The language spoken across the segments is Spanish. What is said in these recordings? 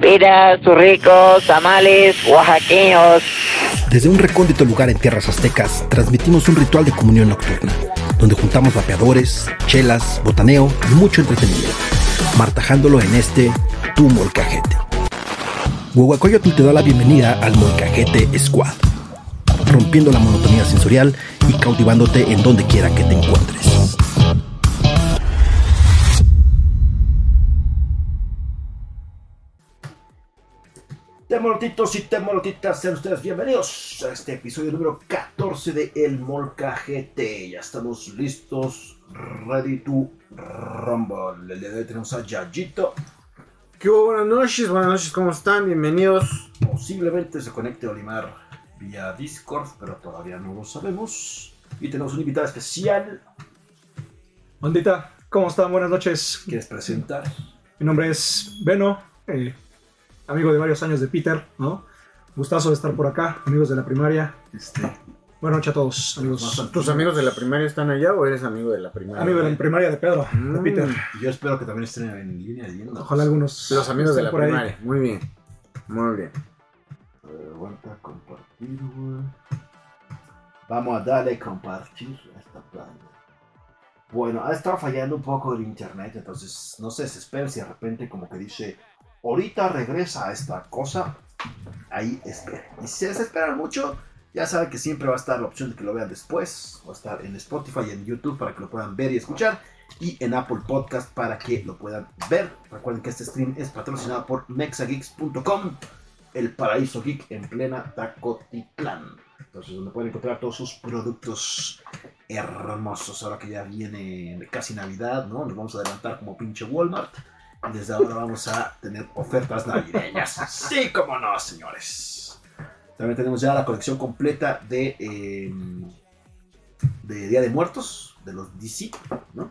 piras, ricos, tamales, oaxaqueños. Desde un recóndito lugar en tierras aztecas, transmitimos un ritual de comunión nocturna, donde juntamos vapeadores, chelas, botaneo y mucho entretenimiento, martajándolo en este Tu Molcajete. Huehuacoyotl te da la bienvenida al Molcajete Squad, rompiendo la monotonía sensorial y cautivándote en donde quiera que te encuentres. Temorotitos y temorotitas, sean ustedes bienvenidos a este episodio número 14 de El Molcajete. Ya estamos listos, ready to rumble. El día de hoy tenemos a Yayito. ¿Qué hubo? Buenas noches, buenas noches, ¿cómo están? Bienvenidos. Posiblemente se conecte Olimar vía Discord, pero todavía no lo sabemos. Y tenemos un invitado especial. Bandita, ¿cómo están? Buenas noches. ¿Quieres presentar? Mi nombre es Beno, eh, amigo de varios años de Peter, ¿no? Gustazo de estar por acá, amigos de la primaria. Este, buenas noches a todos, amigos. ¿Tus amigos de la primaria están allá o eres amigo de la primaria? Amigo de la primaria de Pedro, de Mm. Peter. Yo espero que también estén en línea viendo. Ojalá algunos. Los amigos de la por ahí. primaria. Muy bien. Muy bien. Eh, Aguanta compartir, güey. Vamos a darle compartir a esta plana. Bueno, ha estado fallando un poco el internet, entonces no se desesperen si de repente como que dice, ahorita regresa a esta cosa, ahí esperen. Y si se mucho, ya saben que siempre va a estar la opción de que lo vean después, va a estar en Spotify y en YouTube para que lo puedan ver y escuchar, y en Apple Podcast para que lo puedan ver. Recuerden que este stream es patrocinado por mexageeks.com el paraíso geek en plena Tacotitlán. Entonces, donde pueden encontrar todos sus productos hermosos. Ahora que ya viene casi Navidad, ¿no? Nos vamos a adelantar como pinche Walmart. Desde ahora vamos a tener ofertas navideñas. Sí, como no, señores. También tenemos ya la colección completa de, eh, de Día de Muertos, de los DC, ¿no?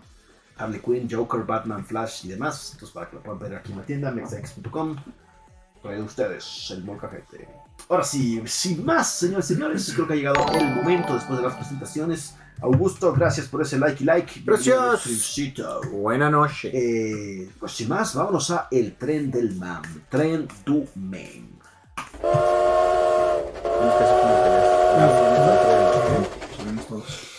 Harley Quinn, Joker, Batman, Flash y demás. Entonces, para que lo puedan ver aquí en la tienda, mexax.com. Trae ustedes el molcajete. Ahora sí, sin más, señores y señores, creo que ha llegado el momento después de las presentaciones. Augusto, gracias por ese like y like. Gracias. Buena noche. Eh, pues sin más, vámonos a el tren del man. Tren du. Sabemos todos.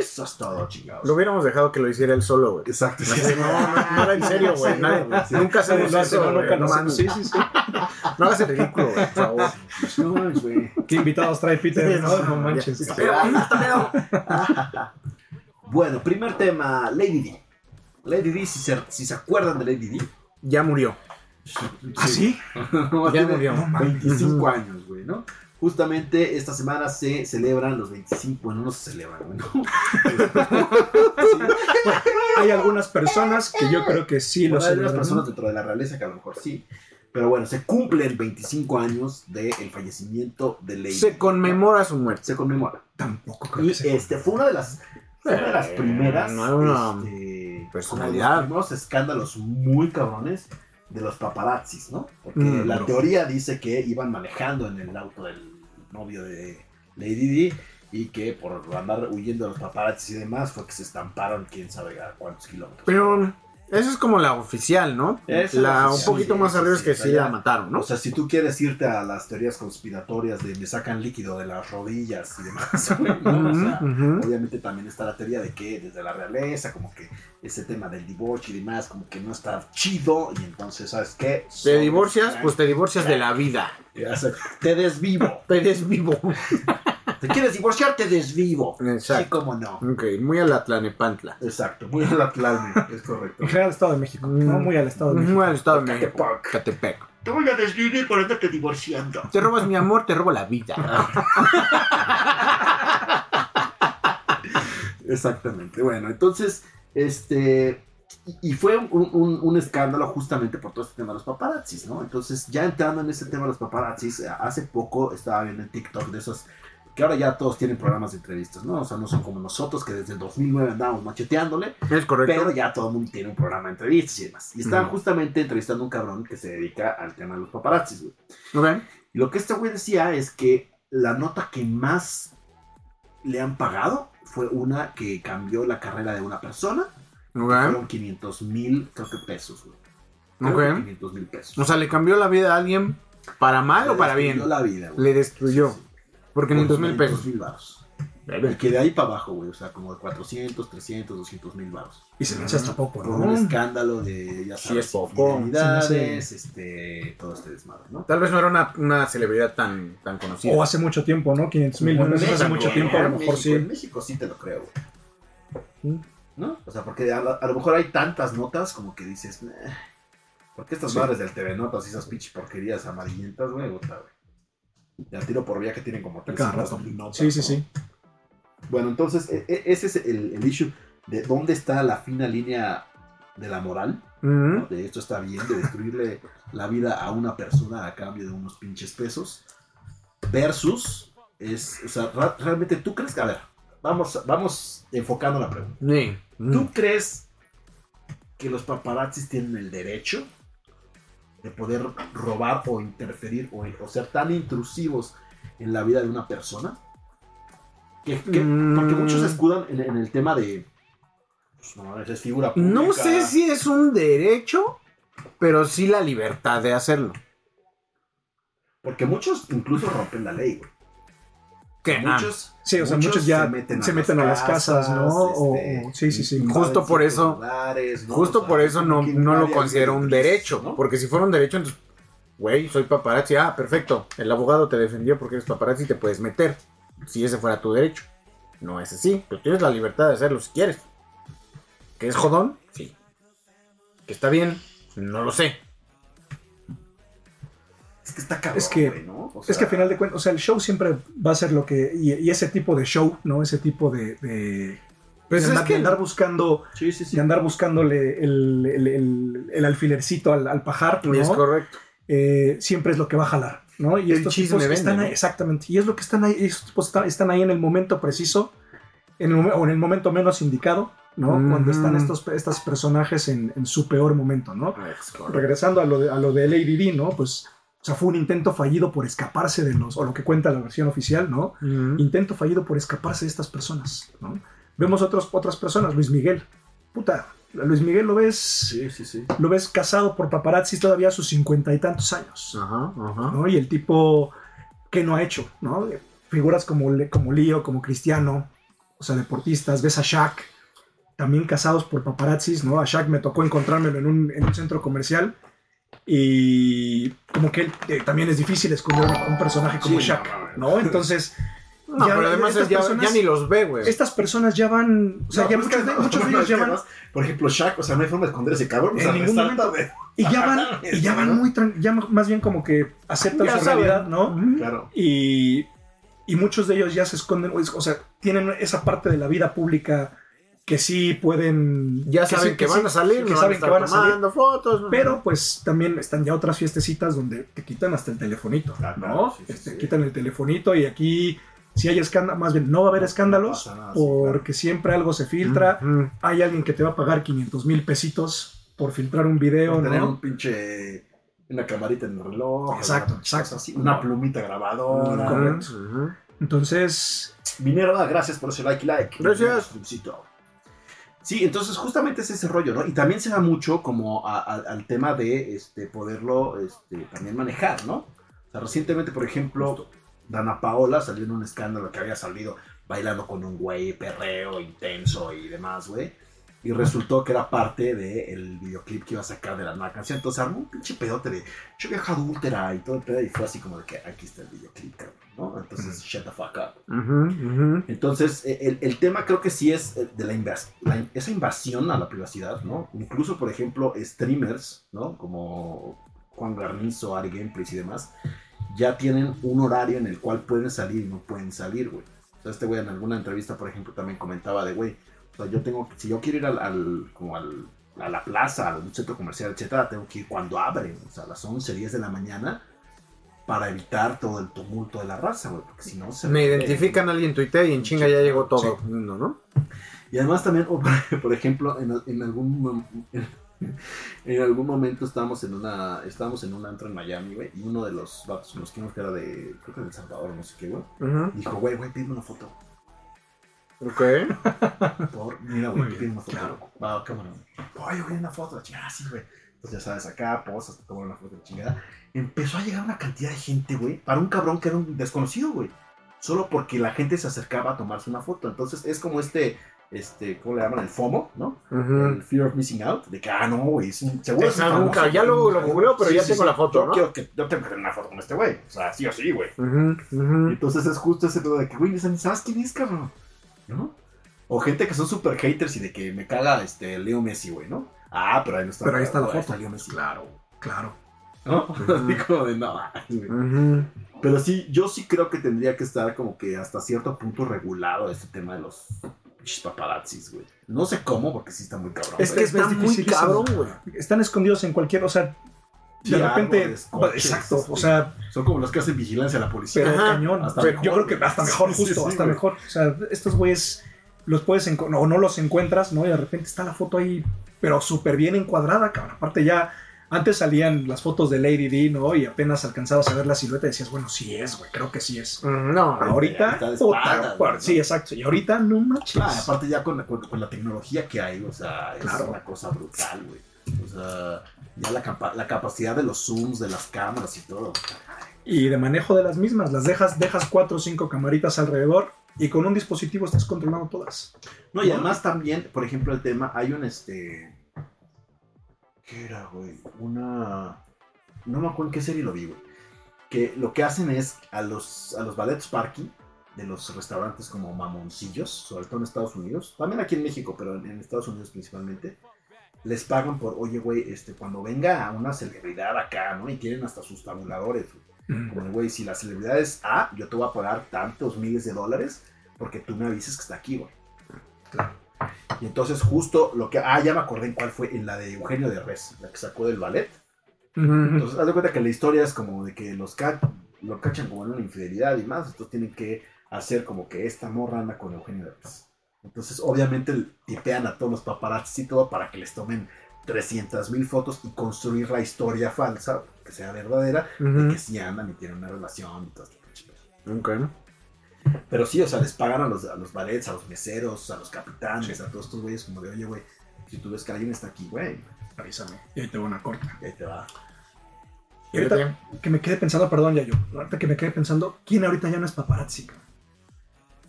Eso es todo, chingados. Lo hubiéramos dejado que lo hiciera él solo, güey. Exacto. No, no, no era en serio, güey. Sí, sí. Nunca hacemos No, no, eso, no, güey. nunca No nos-. Sí, sí, sí. No hagas el ridículo, güey, por favor. No mames, güey. ¿Qué invitados trae Peter? No, no manches. Está pedo, está. Bueno, primer tema, Lady D. Lady D, si se, si se acuerdan de Lady D. Ya murió. ¿Ah, sí? Ya murió. 25 años, güey, ¿no? Justamente esta semana se celebran los 25, bueno, no se celebran, ¿no? Hay algunas personas que yo creo que sí lo Bueno, hay algunas celebran. personas dentro de la realeza que a lo mejor sí. Pero bueno, se cumplen 25 años del fallecimiento de Lady. Se conmemora su muerte. Se conmemora. Tampoco creo Y que sea. este fue una de las, fue una de las Eh, primeras no era una este, personalidad. como de los primeros escándalos muy cabrones de los paparazzis, ¿no? Porque Mm, la no. teoría dice que iban manejando en el auto del novio de Lady D y que por andar huyendo de los paparazzis y demás fue que se estamparon quién sabe a cuántos kilómetros. Pero eso es como la oficial, ¿no? Esa es La, un poquito sí, más sí, arriba es sí, que o sea, sí la mataron, ¿no? O sea, si tú quieres irte a las teorías conspiratorias de me sacan líquido de las rodillas y demás, güey, ¿no? O sea. Obviamente también está la teoría de que desde la realeza, como que ese tema del divorcio y demás, como que no está chido, y entonces, ¿sabes qué? Te divorcias, pues te divorcias de la vida. Te desvivo. Te desvivo. ¿Te quieres divorciar? Te desvivo. Exacto. Sí, cómo no. Ok, muy a la Tlanepantla. Exacto, muy al Atlante, es correcto. En general, al Estado de México. No muy al Estado de México. Muy al Estado de México. Catepec. Catepec. Te voy a desvivir por andarte divorciando. Te robas mi amor, te robo la vida. Exactamente. Bueno, entonces, este. Y fue un, un- un escándalo justamente por todo este tema de los paparazzis, ¿no? Entonces, ya entrando en ese tema de los paparazzis, hace poco estaba viendo en TikTok de esos que ahora ya todos tienen programas de entrevistas, ¿no? O sea, no son como nosotros que desde el 2009 andábamos macheteándole, Es correcto. pero ya todo el mundo tiene un programa de entrevistas y demás. Y estaban justamente entrevistando a un cabrón que se dedica al tema de los paparazzis, güey. Ok. Y lo que este güey decía es que la nota que más le han pagado fue una que cambió la carrera de una persona Ok. Fueron 500 mil, creo que pesos, güey. Creo que Ok. 500 mil pesos. O sea, ¿le cambió la vida a alguien para mal Le o para bien? destruyó la vida, güey. Le destruyó. Sí, sí, sí. Por 500 mil 500 pesos. mil varos. Y que de ahí para abajo, güey. O sea, como de 400, 300, 200 mil varos. Y se me hace hasta poco, Por un ¿no? escándalo de, ya Sí, sabes, es poco. infidelidades, Sí, este, todo este desmadre, ¿no? Tal vez no era una, una celebridad tan, tan conocida. O hace mucho tiempo, ¿no? 500 mil Bueno, en hace mucho tiempo, a lo en mejor México, En sí. México sí te lo creo, güey. ¿No? O sea, porque a, la- a lo mejor hay tantas notas como que dices, "Meh, ¿por qué estas Sí. madres del TV Notas y esas pinches porquerías amarillentas, güey? Puta, güey. Al tiro por vía que tienen como Cada 300 rato. mil notas. Sí, sí, ¿no? sí. Bueno, entonces, e- e- ese es el, el issue de dónde está la fina línea de la moral. ¿no? Ujú. De esto está bien, de destruirle la vida a una persona a cambio de unos pinches pesos. Versus, es, o sea, realmente tú crees que, a ver, vamos, vamos enfocando la pregunta. Sí. ¿Tú crees que los paparazzis tienen el derecho de poder robar o interferir o, o ser tan intrusivos en la vida de una persona? Que, que- Mm. Porque muchos escudan en, en el tema de... Pues, no, es figura pública. No sé si es un derecho, pero sí la libertad de hacerlo. Porque muchos incluso rompen la ley, güey. Que, ah, muchos, Sí, o sea, muchos ya se meten a las casas, ¿no? O- este, o- sí, sí, sí. Justo por eso- lugares, ¿no? justo O sea, por eso no, no lo considero un derecho. ¿no? Porque si fuera un derecho, entonces, güey, soy paparazzi. Ah, perfecto. El abogado te defendió porque eres paparazzi y te puedes meter. Si ese fuera tu derecho. No es así, pero tienes la libertad de hacerlo si quieres. ¿Que es jodón? Sí. ¿Que está bien? No lo sé. Es que está cabrón, Es que- güey, ¿no? O Es que sea, al final de cuentas, o sea, el show siempre va a ser lo que. Y, y ese tipo de show, ¿no? Ese tipo de. de Pues de es andar, que- de andar buscando. Sí, sí, sí. De andar buscándole el, el- el- el alfilercito al, al pajar, ¿no? Es correcto. eh, siempre es lo que va a jalar, ¿no? Y estos tipos vende, están ¿no? ahí, exactamente, y es lo que están ahí, estos tipos están, están ahí en el momento preciso, en el, o en el momento menos indicado, ¿no? Cuando están estos, estos personajes en, en su peor momento, ¿no? Regresando a lo de, a lo de Lady D, ¿no? Pues, o sea, fue un intento fallido por escaparse de los, o lo que cuenta la versión oficial, ¿no? Intento fallido por escaparse de estas personas, ¿no? Vemos otros, otras personas, Luis Miguel, puta, Luis Miguel lo ves, Sí, sí, sí. lo ves casado por paparazzi todavía a sus cincuenta y tantos años. Ajá, ajá. ¿no? Y el tipo que no ha hecho, ¿no? Figuras como, como Lío, como Cristiano, o sea, deportistas, ves a Shaq, también casados por paparazzis, ¿no? A Shaq me tocó encontrármelo en un, en un centro comercial y como que él, eh, también es difícil esconder a un personaje como Sí, Shaq, no, ¿no? Entonces, No, Ya, pero además ya, personas- ya ni los ve, güey. estas personas ya van, o sea, No, ya pero es muchos, de, no, muchos de no, ellos ya van, Por ejemplo, Shaq, o sea, no hay forma de esconder ese cabrón. O En sea, ningún momento. güey. y ya van, y ya van muy, tran- ya más bien como que aceptan Ya su saben. realidad, ¿no? Claro. y, y muchos de ellos ya se esconden, o sea, tienen esa parte de la vida pública que sí pueden... Ya saben sí- que, van sí- a salir, que no saben van que van a salir, fotos. ¿no? pero pues también están ya otras fiestecitas donde te quitan hasta el telefonito, Ah, ¿no? claro, sí, sí, Este, sí. Quitan el telefonito y aquí si hay escándalos, más bien no va a haber escándalos pasa nada, sí, porque siempre algo se filtra, hay alguien que te va a pagar 500 mil pesitos por filtrar un video, Por tener ¿no? un pinche. Una camarita en el reloj. Exacto, exacto. así, Una plumita grabadora. Correcto. Entonces, Minero, ah, gracias por ese like y like. Gracias. Suscripcito. Sí, entonces justamente es ese rollo, ¿no? Y también se da mucho como a- a- al tema de este, poderlo este, también manejar, ¿no? O sea, recientemente, por ejemplo, Dana Paola salió en un escándalo que había salido bailando con un güey perreo intenso y demás, güey. Y resultó que era parte del videoclip que iba a sacar de la nueva canción. Entonces armó un pinche pedote de yo vieja adúltera y todo el pedo. Y fue así como de que aquí está el videoclip, cabrón, ¿no? Entonces, shut the fuck up. Entonces, eh, el, el tema creo que sí es eh, de la, invas- la- esa invasión a la privacidad, ¿no? Incluso, por ejemplo, streamers, ¿no? Como Juan Garnizo, Ari Gameplays y demás, ya tienen un horario en el cual pueden salir y no pueden salir, güey. O sea, este güey en alguna entrevista, por ejemplo, también comentaba de, güey, o sea, yo tengo, si yo quiero ir al, al- como al, a la plaza, a un centro comercial, etcétera, tengo que ir cuando abren, o sea, a las 11, 10 de la mañana, para evitar todo el tumulto de la raza, güey, porque si no se... Me identifican alguien en Twitter y en chinga ya llegó todo Sí. mundo, ¿no? Y además también, por- ejemplo, en, en algún mom- en algún momento estábamos en una estábamos en un antro en Miami, güey, y uno de los vatos con los que íbamos, que era de creo que de El Salvador, no sé qué, güey, dijo, güey, güey, pídeme una foto. Ok. Por, mira, güey, tiene una foto. claro. Va, cámara. Oye, güey, una foto, la chingada, sí, güey. Entonces, ya sabes, acá posas, te toman una foto de chingada. Empezó a llegar una cantidad de gente, güey, para un cabrón que era un desconocido, güey. Solo porque la gente se acercaba a tomarse una foto. Entonces, es como este, este, ¿cómo le llaman? El FOMO, ¿no? Ujú. El Fear of Missing Out. De que, ah, no, güey, es un, seguro Es ya lo- lo googleo, pero ya tengo la foto, Yo ¿no? quiero que, yo tengo que tener una foto con este güey. O sea, sí o sí, güey. Entonces es justo ese pedo de que, güey, ¿sabes quién es, cabrón? ¿No? O gente que son super haters y de que me caga este Leo Messi, güey, ¿no? Ah, pero ahí no está. Pero ahí está la foto. Leo Messi. Claro, claro. ¿No? Así como de no. güey. Pero sí, yo sí creo que tendría que estar como que hasta cierto punto regulado este tema de los paparazzis, güey. No sé cómo, porque sí está muy cabrón. Es que está muy dificilísimo. cabrón, güey. Están escondidos en cualquier, o sea, de repente, coches, exacto, o sea, Son como los que hacen vigilancia a la policía. pero Ajá, cañón. hasta Pero yo mejor, creo que hasta mejor, Sí, justo, sí, hasta güey. mejor. O sea, estos güeyes los puedes o no los encuentras, ¿no? Y de repente está la foto ahí, pero súper bien encuadrada, cabrón. Aparte ya, antes salían las fotos de Lady D, ¿no? Y apenas alcanzabas a ver la silueta y decías, bueno, sí es, güey, creo que sí es. Mm, No, Ahorita, sí, exacto. Y ahorita no manches. Ah, aparte ya con, con- con la tecnología que hay, o sea, es Claro. una cosa brutal, güey. O sea, ya la, capa- la capacidad de los zooms, de las cámaras y todo. Y de manejo de las mismas, las dejas, dejas cuatro o cinco camaritas alrededor y con un dispositivo estás controlando todas. No, y además también, por ejemplo, el tema, hay un este... ¿Qué era, güey? Una... No me acuerdo en qué serie lo vi, güey. Que lo que hacen es a los, a los ballets parking de los restaurantes como mamoncillos, sobre todo en Estados Unidos, también aquí en México, pero en, en Estados Unidos principalmente, les pagan por, oye, güey, este, cuando venga una celebridad acá, ¿no? Y tienen hasta sus tabuladores, güey. Como güey, si la celebridad es A, yo te voy a pagar tantos miles de dólares porque tú me avises que está aquí, güey. Claro. Y entonces justo lo que... Ah, ya me acordé en cuál fue, en la de Eugenio de Res, la que sacó del ballet. Entonces, haz de cuenta que la historia es como de que los ca- lo cachan como en una infidelidad y más, entonces tienen que hacer como que esta morra anda con Eugenio de Res. Entonces, obviamente, tipean a todos los paparazzis y todo para que les tomen 300 mil fotos y construir la historia falsa, que sea verdadera, de que sí andan y tienen una relación y todo este pinche pedo. Ok. Pero sí, o sea, les pagan a los, a los ballets, a los meseros, a los capitanes, Sí. a todos estos güeyes, como de, oye, güey, si tú ves que alguien está aquí, güey, Avísame. Y ahí te voy una corta. y ahí te va. Y ahorita que me quede pensando, perdón, ya yo, ahorita que me quede pensando, ¿quién ahorita ya no es paparazzi? cabrón?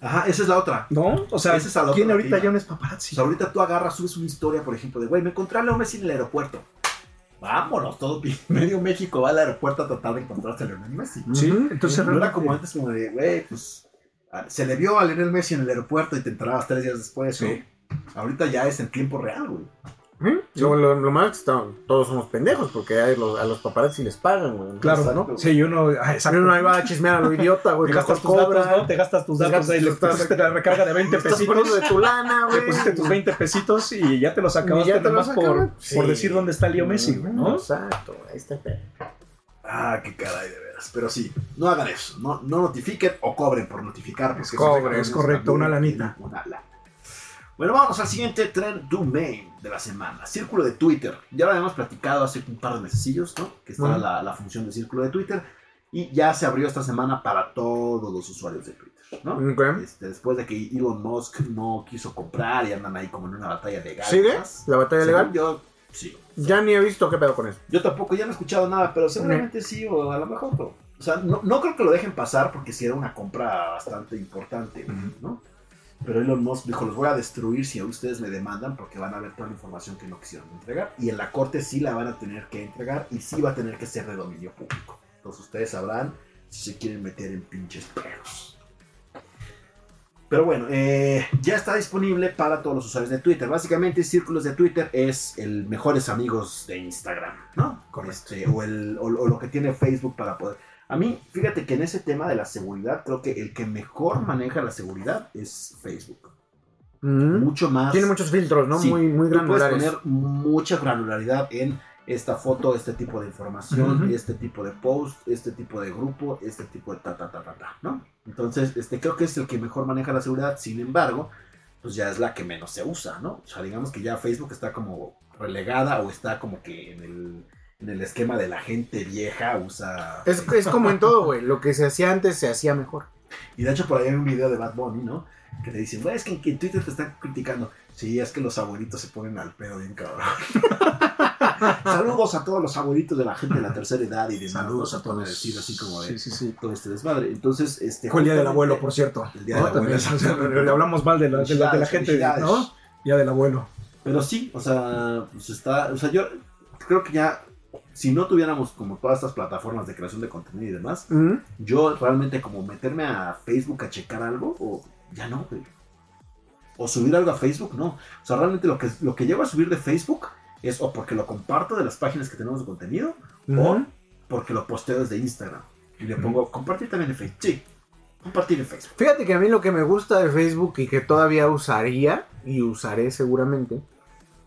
Aja, esa es la otra. ¿No? O sea, Esa es la ¿quién ahorita ya no es O paparazzi? sea, ahorita tú agarras, subes una historia, por ejemplo, de, güey, me encontré a Leo Messi en el aeropuerto. Vámonos, todo medio México va al aeropuerto a tratar de encontrarse a Lionel Messi. Sí, entonces no era como antes, como de, güey, pues, se le vio a Lionel Messi en el aeropuerto y te enterabas tres días después. Sí. Ahorita ya es en tiempo real, güey. Ujú. Lo, lo, lo malo es que están- todos somos pendejos porque a los, a los paparazzi les pagan, güey. Claro, Exacto. ¿no? Sí, uno, exacto. Uno ahí va a chismear a lo idiota, güey. Te gastas tus datos. ¿no? Te gastas tus datos ahí, le pusiste la recarga de 20 Estás pesitos. de tu lana, Le güey. pusiste tus 20 pesitos y ya te los acabaste Y ya te nomás los por, acabas. por Sí. decir dónde está Leo Messi, güey, ¿no? Exacto, ahí está el. Ah, qué caray, de veras. Pero sí, no hagan eso. No, no notifiquen o cobren por notificar. porque esos Cobre, cabrones es correcto, una lanita. una lana. Bueno, vamos al siguiente trend domain de la semana. Círculo de Twitter. Ya lo habíamos platicado hace un par de mesecillos, ¿no? Que estaba Ujú. la, la función de círculo de Twitter. Y ya se abrió esta semana para todos los usuarios de Twitter, ¿no? Ok. Este, después de que Elon Musk no quiso comprar y andan ahí como en una batalla legal. ¿Sigue? ¿La batalla Según legal? Yo, sí. Ya ni he visto qué pedo con eso. Yo tampoco, ya no he escuchado nada, pero seguramente sí, o a lo mejor. no. O sea, no, no creo que lo dejen pasar porque sí era una compra bastante importante, ¿no? Pero Elon Musk dijo, los voy a destruir si ustedes me demandan porque van a ver toda la información que no quisieron entregar. Y en la corte sí la van a tener que entregar y sí va a tener que ser de dominio público. Entonces ustedes sabrán si se quieren meter en pinches perros. Pero bueno, eh, ya está disponible para todos los usuarios de Twitter. Básicamente, Círculos de Twitter es el mejores amigos de Instagram, ¿no? Correcto. Este, o, el, o, o lo que tiene Facebook para poder. A mí, fíjate que en ese tema de la seguridad, creo que el que mejor maneja la seguridad es Facebook. Mm. Mucho más. Tiene muchos filtros, ¿no? Sí, muy muy Tú puedes granulares. poner mucha granularidad en esta foto, este tipo de información, este tipo de post, este tipo de grupo, este tipo de ta ta ta ta ta, ¿no? Entonces, este creo que es el que mejor maneja la seguridad, sin embargo, pues ya es la que menos se usa, ¿no? O sea, digamos que ya Facebook está como relegada o está como que en el, en el esquema de la gente vieja usa... Es, es como en todo, güey. Lo que se hacía antes se hacía mejor. Y de hecho por ahí hay un video de Bad Bunny, ¿no? Que le dicen, güey, es que en que en Twitter te están criticando. Sí, es que los abuelitos se ponen al pedo bien cabrón. Saludos a todos los abuelitos de la gente de la tercera edad y demás. Saludos a todos. decir así como de Sí, sí, sí. todo este desmadre. Entonces, este. Fue el día del abuelo, por cierto. El día ¿no? del abuelo. También, o sea, le hablamos mal de la, de la, de la gente. ¿no? Día del abuelo. Pero sí, o sea, pues está. O sea, yo creo que ya. Si no tuviéramos como todas estas plataformas de creación de contenido y demás, yo realmente como meterme a Facebook a checar algo, o ya no, güey. O subir algo a Facebook, no. O sea, realmente lo que, lo que llevo a subir de Facebook es o porque lo comparto de las páginas que tenemos de contenido, o porque lo posteo desde Instagram. Y le pongo compartir también en Facebook. Sí, compartir en Facebook. Fíjate que a mí lo que me gusta de Facebook y que todavía usaría, y usaré seguramente,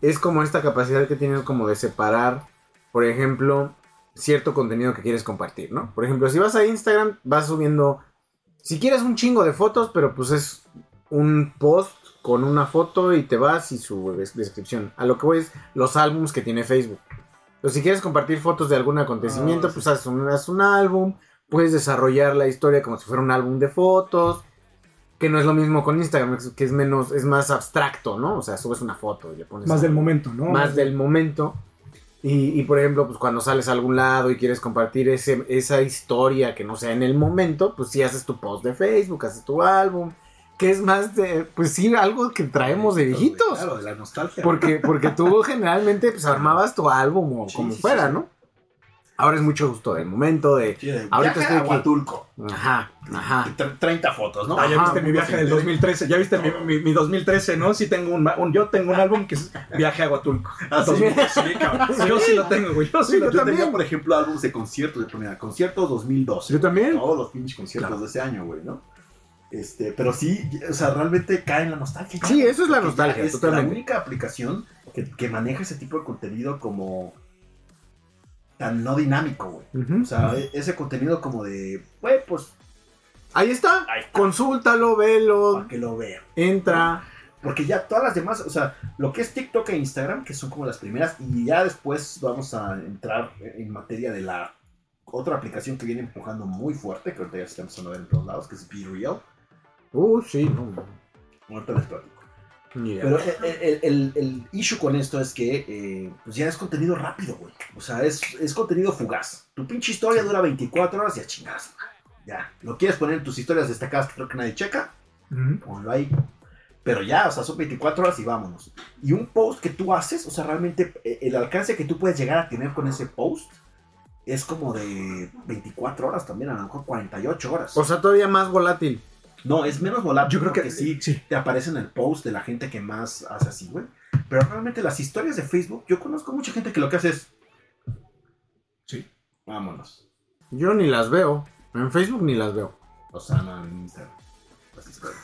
es como esta capacidad que tienes como de separar, por ejemplo, cierto contenido que quieres compartir, ¿no? Por ejemplo, si vas a Instagram, vas subiendo, si quieres un chingo de fotos, pero pues es un post con una foto y te vas y su des- descripción. A lo que voy es los álbums que tiene Facebook. Entonces, si quieres compartir fotos de algún acontecimiento, Ah, pues haces un, haces un álbum, puedes desarrollar la historia como si fuera un álbum de fotos, que no es lo mismo con Instagram, que es menos, es más abstracto, ¿no? O sea, subes una foto y le pones Más del momento, ¿no? más del momento. Y, y, por ejemplo, pues cuando sales a algún lado y quieres compartir ese, esa historia que no sea en el momento, pues sí haces tu post de Facebook, haces tu álbum, que es más de, pues sí, algo que traemos de viejitos. Claro, de la nostalgia. Porque, porque tú generalmente pues armabas tu álbum o Sí, como sí, fuera, sí. ¿no? Ahora es mucho gusto del momento de... Sí, de Ahorita estoy aquí. Huatulco. Ajá, ajá. Tre- 30 fotos, ¿no? Ah, ya Ajá, viste mi viaje del 2013, ya viste mi, mi- mi 2013, ¿no? Sí tengo un, un- yo tengo un álbum que es Viaje a Huatulco. Ah, sí. 2013, sí, cabrón. Yo sí lo tengo, güey. Yo sí Sí, lo yo Yo tengo. tenía, también. por ejemplo, álbumes de conciertos. De ponía conciertos 2012. Yo también. Todos los pinches conciertos Claro. de ese año, güey, ¿no? Este, pero sí, o sea, realmente cae en la nostalgia. Sí, eso es la nostalgia, Es totalmente. la única aplicación que, que maneja ese tipo de contenido como tan no dinámico, güey. O sea, e- ese contenido como de, güey, pues, Ahí está. ahí está, Consúltalo, velo, para que lo vean. entra. Porque ya todas las demás, o sea, lo que es TikTok e Instagram, que son como las primeras, y ya después vamos a entrar en materia de la otra aplicación que viene empujando muy fuerte, que ahorita ya se está empezando a ver en todos lados, que es Be Real. Uh, sí, no. Ahorita les platico. Idea. Pero el, el- el- el issue con esto es que eh, pues ya es contenido rápido, güey. O sea, es, es contenido fugaz. Tu pinche historia dura 24 horas y a chingadas. Ya. Lo quieres poner en tus historias destacadas que creo que nadie checa, Ujú. ponlo ahí. Pero ya, o sea, son 24 horas y vámonos. Y un post que tú haces, o sea, realmente eh, el alcance que tú puedes llegar a tener con ese post es como de 24 horas también, a lo mejor 48 horas. O sea, todavía más volátil. No, es menos volátil. Yo creo que sí, sí. te aparece en el post de la gente que más hace así, güey. Pero realmente las historias de Facebook, yo conozco mucha gente que lo que hace es. Sí. Vámonos. Yo ni las veo. En Facebook ni las veo. O sea, no, en Instagram. Las historias.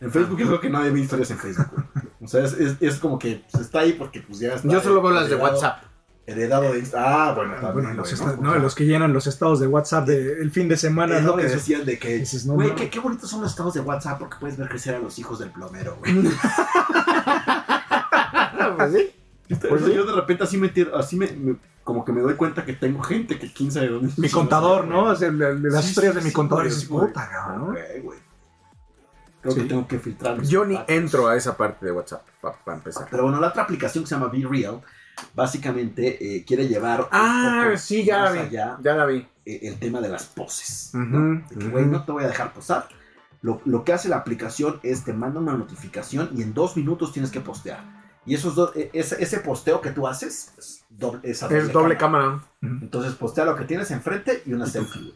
En Facebook yo creo que nadie ve historias en Facebook, güey. O sea, es, es, es como que pues, está ahí porque pues ya está. Yo solo veo las de WhatsApp. Heredado de Instagram. Ah, bueno, Ah, también. bueno, los, ¿no? no, los que llenan los estados de WhatsApp de- el fin de semana, Es ¿no? lo que Que decían de que, dices, no, güey, no. qué, qué bonitos son los estados de WhatsApp porque puedes ver crecer a los hijos del plomero, güey. Pues sí. Pues yo de repente así me, tiro- así me, me- como que me doy cuenta que tengo gente que quién sabe dónde. Mi contador, ¿no? O sea, las Sí, historias sí, de mi sí, contador. güey. puta, cabrón, ¿no? Güey. Creo Sí. que tengo que filtrar. Yo ni entro a esa parte de WhatsApp para empezar. Pero bueno, la otra aplicación que se llama Be Real, básicamente eh, quiere llevar. Ah, sí, ya la vi. allá, Ya la vi. eh, el tema de las poses. Ujú, ¿no? De que, güey, ujú. no te voy a dejar posar. Lo, lo que hace la aplicación es te manda una notificación y en dos minutos tienes que postear. Y esos dos, eh, ese, ese posteo que tú haces es doble, es Es doble cámara. Entonces postea lo que tienes enfrente y una selfie.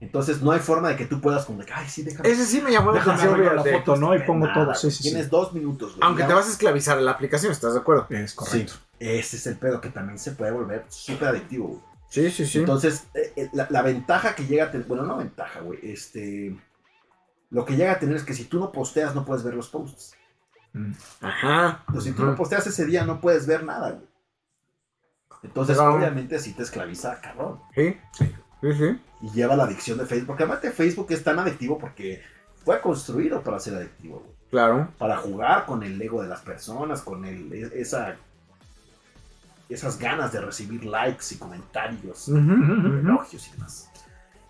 Entonces no hay forma de que tú puedas como de que, ay, sí, déjame. Ese sí me llamó la atención. la foto, ¿no? Y pongo Nada, todo. Sí, sí, sí. Tienes dos minutos, güey. Aunque Ya- te vas a esclavizar a la aplicación, ¿estás de acuerdo? Es correcto. Ese es el pedo que también se puede volver súper adictivo, güey. Sí, sí, sí. Entonces, eh, eh, la, la ventaja que llega a tener, bueno, no ventaja, güey, este, lo que llega a tener es que si tú no posteas no puedes ver los posts. Mm. Ajá. Entonces, si tú no posteas ese día no puedes ver nada, güey. Entonces, Pero- obviamente, sí te esclaviza, cabrón. Sí, sí, sí. Y lleva la adicción de Facebook. Porque además de Facebook es tan adictivo porque fue construido para ser adictivo, güey. Claro. Para jugar con el ego de las personas, con el, e- esa, esas ganas de recibir likes y comentarios. Ujú, ujú. elogios y demás.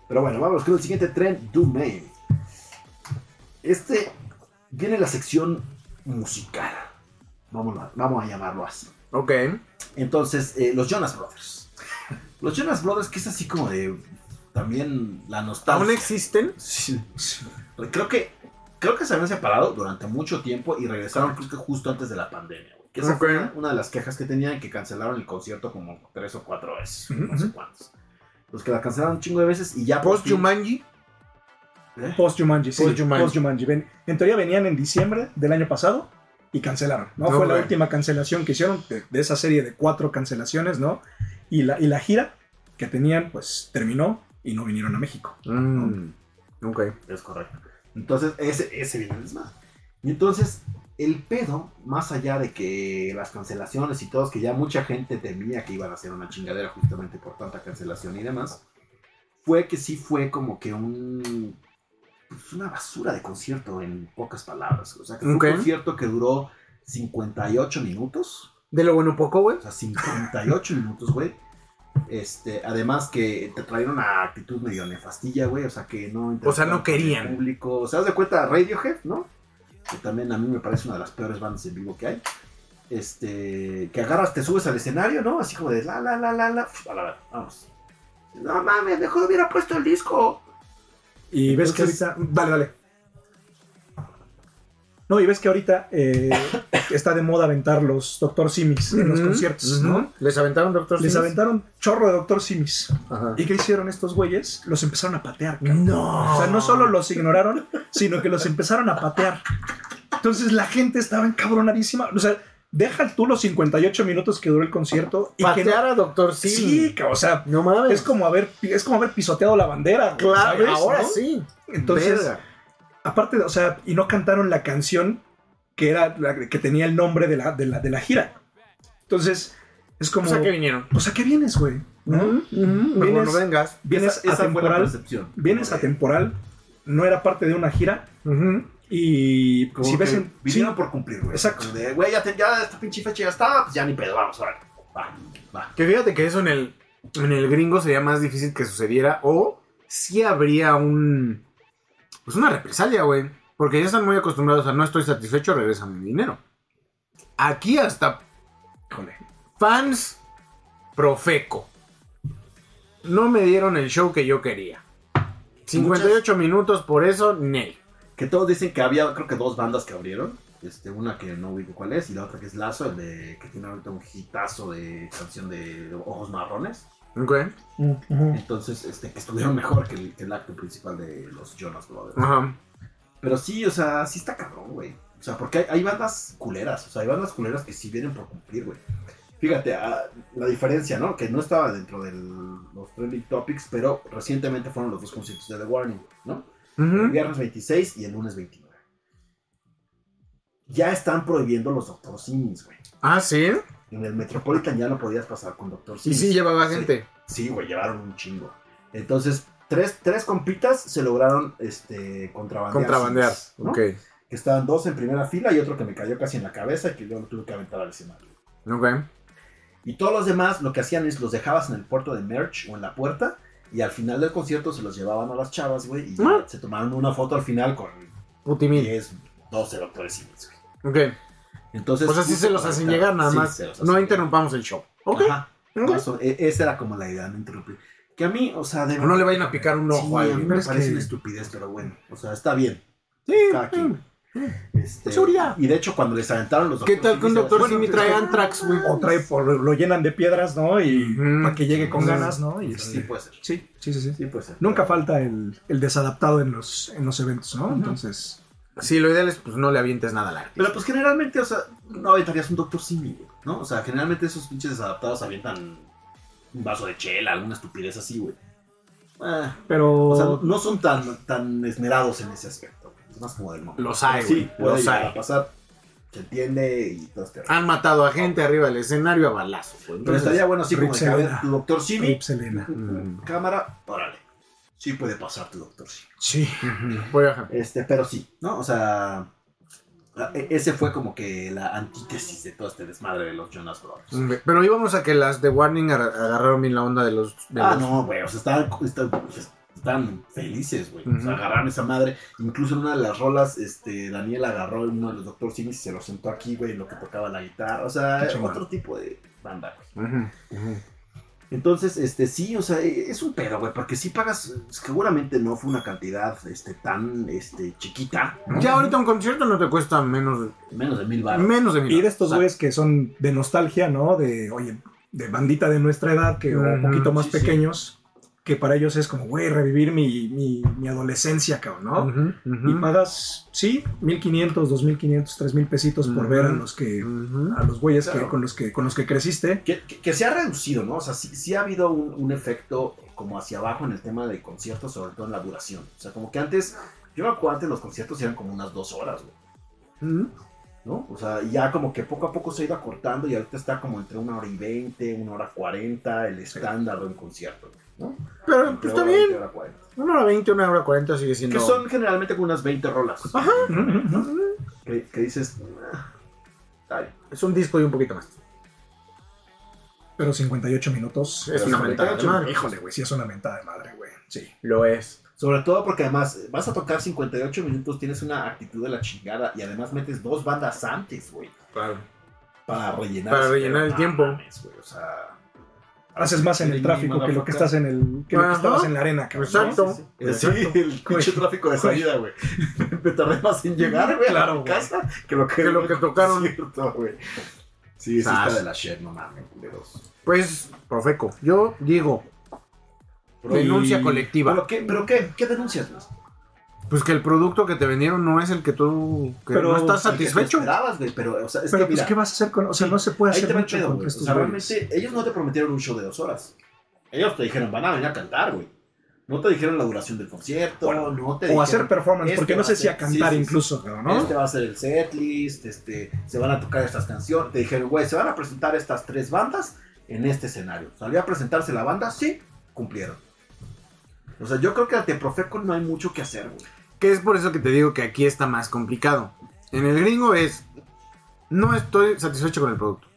Pero bueno, vamos con el siguiente tren, Domain. este viene la sección musical. Vamos a, vamos a llamarlo así. Ok. Entonces, eh, los Jonas Brothers. Los Jonas Brothers, que es así como de. También la nostalgia. ¿Aún existen? Sí. Creo que. Creo que se habían separado durante mucho tiempo y regresaron, creo que justo antes de la pandemia. Que esa fue una, de las quejas que tenían, que cancelaron el concierto como tres o cuatro veces. Ujú, No sé cuántos. Los que la cancelaron un chingo de veces y ya. Post Jumanji. ¿Eh? Post Jumanji, sí. Post Jumanji. Post Jumanji. Ven- En teoría venían en diciembre del año pasado y cancelaron, ¿no? Fue la última cancelación que hicieron de, de esa serie de cuatro cancelaciones, ¿no? Y la, y la gira que tenían, pues terminó y no vinieron a México. Mm, Ok. Es correcto. Entonces, ese, ese viene el desmadre. Y entonces, el pedo, más allá de que las cancelaciones y todo, que ya mucha gente temía que iban a ser una chingadera justamente por tanta cancelación y demás, fue que sí fue como que un. pues, una basura de concierto en pocas palabras. O sea, que fue un concierto que duró 58 minutos. De lo bueno poco, güey. O sea, 58 minutos, güey. Este, además que te trajeron una actitud medio nefastilla, güey. O sea, que no O sea, no querían. Público. O sea, haz de cuenta Radiohead, ¿no? Que también a mí me parece una de las peores bandas en vivo que hay. Este, que agarras, te subes al escenario, ¿no? Así como de la, la, la, la, la. A la, la, vamos. No mames, mejor hubiera puesto el disco. Y ves Entonces- que ahorita. Dale, dale. No, y ves que ahorita eh, está de moda aventar los Doctor Simis en los conciertos. ¿no? Les aventaron Doctor Les Sims? aventaron chorro de Doctor Simis. Ajá. ¿Y qué hicieron estos güeyes? Los empezaron a patear. cabrón. No. O sea, no solo los ignoraron, sino que los empezaron a patear. Entonces la gente estaba encabronadísima. O sea, deja tú los 58 minutos que duró el concierto y que Patear no- a Doctor Sim. Sí, o sea, No mames. es como haber es como haber pisoteado la bandera. Claro, ¿sabes? ahora ¿no? sí. Entonces, Verga. Aparte, o sea, y no cantaron la canción que era la que tenía el nombre de la, de la, de la gira. Entonces, es como, O sea, que vinieron. pues a qué vienes, güey, ¿no? Ujú. Vienes- no vengas. Vienes esa, esa atemporal, vienes atemporal, no era parte de una gira y Como si ves en, vinieron sí, por cumplir, güey. Exacto. Como de, güey, ya, te- ya esta pinche fecha ya está, pues ya ni pedo, vamos, órale. Va, va. Que fíjate que eso en el, en el gringo sería más difícil que sucediera o sí habría un... Pues una represalia, güey. Porque ya están muy acostumbrados a no estoy satisfecho, regresan mi dinero. Aquí hasta híjole, fans profeco. No me dieron el show que yo quería. 58 minutos por eso, Nel. Que todos dicen que había, creo que dos bandas que abrieron. Este, una que no ubico cuál es, y la otra que es Lazo, el de que tiene ahorita un hitazo de canción de Ojos Marrones. Entonces, este, que estuvieron mejor que el, que el acto principal de los Jonas Brothers. Ajá. Pero sí, o sea, sí está cabrón, güey. O sea, porque hay, hay bandas culeras, o sea, hay bandas culeras que sí vienen por cumplir, güey. Fíjate, ah, la diferencia, ¿no? Que no estaba dentro de los trending topics, pero recientemente fueron los dos conciertos de The Warning, ¿no? El viernes 26 y el lunes 29. Ya están prohibiendo los. Sims, güey. Ah, sí. En el Metropolitan ya no podías pasar con Dr. Y Sims. sí llevaba Sí. gente. Sí, güey, llevaron un chingo. Entonces, tres, tres compitas se lograron este, contrabandear. Contrabandear. ¿no? Ok. Que estaban dos en primera fila y otro que me cayó casi en la cabeza y que yo lo tuve que aventar al escenario. Ok. Y todos los demás lo que hacían es los dejabas en el puerto de merch o en la puerta y al final del concierto se los llevaban a las chavas, güey, y Ah. se tomaron una foto al final con Putimil. 10, 12 doctores Sims, güey. Ok. Entonces, Pues así se los hacen llegar, nada sí, más. No interrumpamos el show. Ok. llegar. Ajá. Ok. Más o- e- esa era como la idea, no interrumpir. Que a mí, o sea, de O no le vayan a picar un ojo Sí, a mí me parece que- una estupidez, pero bueno, o sea, está bien. Sí. Cada quien. Este, Seguridad. Y de hecho, cuando les aventaron los ¿Qué tal que un doctor bueno, Simi pues, trae bueno, Antrax, güey? o trae por, lo llenan de piedras, ¿no? Y Ujú. para que llegue con Sí. ganas, ¿no? Y Sí, este, puede ser. sí, sí, sí, sí. Sí, puede ser. Nunca falta el, el desadaptado en los, en los eventos, ¿no? Entonces, Sí, lo ideal es pues no le avientes nada al arte. Pero pues generalmente, o sea, no aventarías un Doctor Simi, güey, ¿no? O sea, generalmente esos pinches desadaptados avientan un vaso de chela, alguna estupidez así, güey. Ah, pero o sea, no- son tan, tan esmerados en ese aspecto. güey. Es más como del momento. Los hay, Pero Sí, güey, los hay. a pasar. Se entiende y todo este. Han matado a gente arriba del escenario a balazos, güey. Pero Entonces, estaría bueno así como Rick de que, a ver, Selena. tu Doctor Simi, Rip Selena. Cámara, órale. Sí puede pasar tu Doctor. Sí. Ujú. Voy a- Este, pero sí, ¿no? O sea, e- ese fue como que la antítesis de todo este desmadre de los Jonas Brothers. Pero íbamos a que las de Warning agar- agarraron bien la onda de los. de Ah, los- no, güey, o sea, estaban, estaban- pues, estaban felices, güey. O sea, agarraron esa madre. Incluso en una de las rolas, este, Daniel agarró uno de los Doctor Simis y se lo sentó aquí, güey, en lo que tocaba la guitarra. O sea, otro tipo de banda, güey. Ujú, ujú. Entonces, este, sí, o sea, es un pedo, güey, porque si pagas, seguramente no fue una cantidad, este, tan, este, chiquita, ¿no? Ya ahorita un concierto no te cuesta menos, menos de mil baros. menos de mil. Y de estos O sea, güeyes que son de nostalgia, ¿no? De, oye, de bandita de nuestra edad, que o un poquito más sí, sí. Que para ellos es como, güey, revivir mi, mi, mi adolescencia, cabrón, ¿no? Ujú, ujú. Y pagas, sí, 1500, 2500, 3000 pesitos por ver a los que a los güeyes que- con los que con los que creciste. Que, que- que se ha reducido, ¿no? O sea, sí, sí ha habido un, un efecto como hacia abajo en el tema de conciertos, sobre todo en la duración. O sea, como que antes, yo me acuerdo antes los conciertos eran como unas dos horas, güey. ¿no? O sea, ya como que poco a poco se ha ido acortando y ahorita está como entre una hora y veinte, una hora cuarenta, el estándar de un concierto, ¿no? Pero pues, está bien. Una hora veinte, una hora cuarenta sigue siendo. Que son generalmente como unas 20 rolas. Ajá. Que, que dices. Es un disco y un poquito más. Pero 58 minutos. Es una 58, mentada de madre. Híjole, güey, sí es una mentada de madre, güey. Sí. Lo es. Sobre todo porque además vas a tocar 58 minutos, tienes una actitud de la chingada y además metes dos bandas antes, güey. Claro. Para rellenar. Para rellenar el tiempo. mames, güey, o sea, Haces más en el tráfico que lo que estás en el que lo que estabas en la arena, cabrón. ¿no? Exacto. Sí, sí, sí. Exacto. Sí, el pinche tráfico de salida, güey. Me tardé más en llegar, güey, a Claro, mi güey. casa que lo que, Que lo que tocaron. Cierto, güey. Sí, sí está de la shit, no mames, culeros. Pues, Profeco, yo digo, Denuncia colectiva. ¿Pero qué, pero qué, qué denuncias, güey? Pues que el producto que te vendieron no es el que tú que Pero no estás que satisfecho. esperabas, güey, pero, o sea, es Pero que pues, mira, ¿qué vas a hacer con.? O sea, no se puede hacer mucho pedo, contra güey. O estos sea, güeyes. realmente, ellos no te prometieron un show de dos horas. Ellos te dijeron, van a venir a cantar, güey. No te dijeron la duración del concierto, Bueno, no te O dijeron, hacer performance, este porque no va sé si a cantar sí, sí, incluso, cabrón, ¿no? Este va a ser el setlist, este, se van a tocar estas canciones. Te dijeron, güey, se van a presentar estas tres bandas en este escenario. ¿Salió a presentarse la banda? Sí, cumplieron. O sea, yo creo que ante Profeco no hay mucho que hacer, güey. Que es por eso que te digo que aquí está más complicado. En el gringo es no estoy satisfecho con el producto.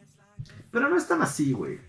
Pero no es tan así, güey.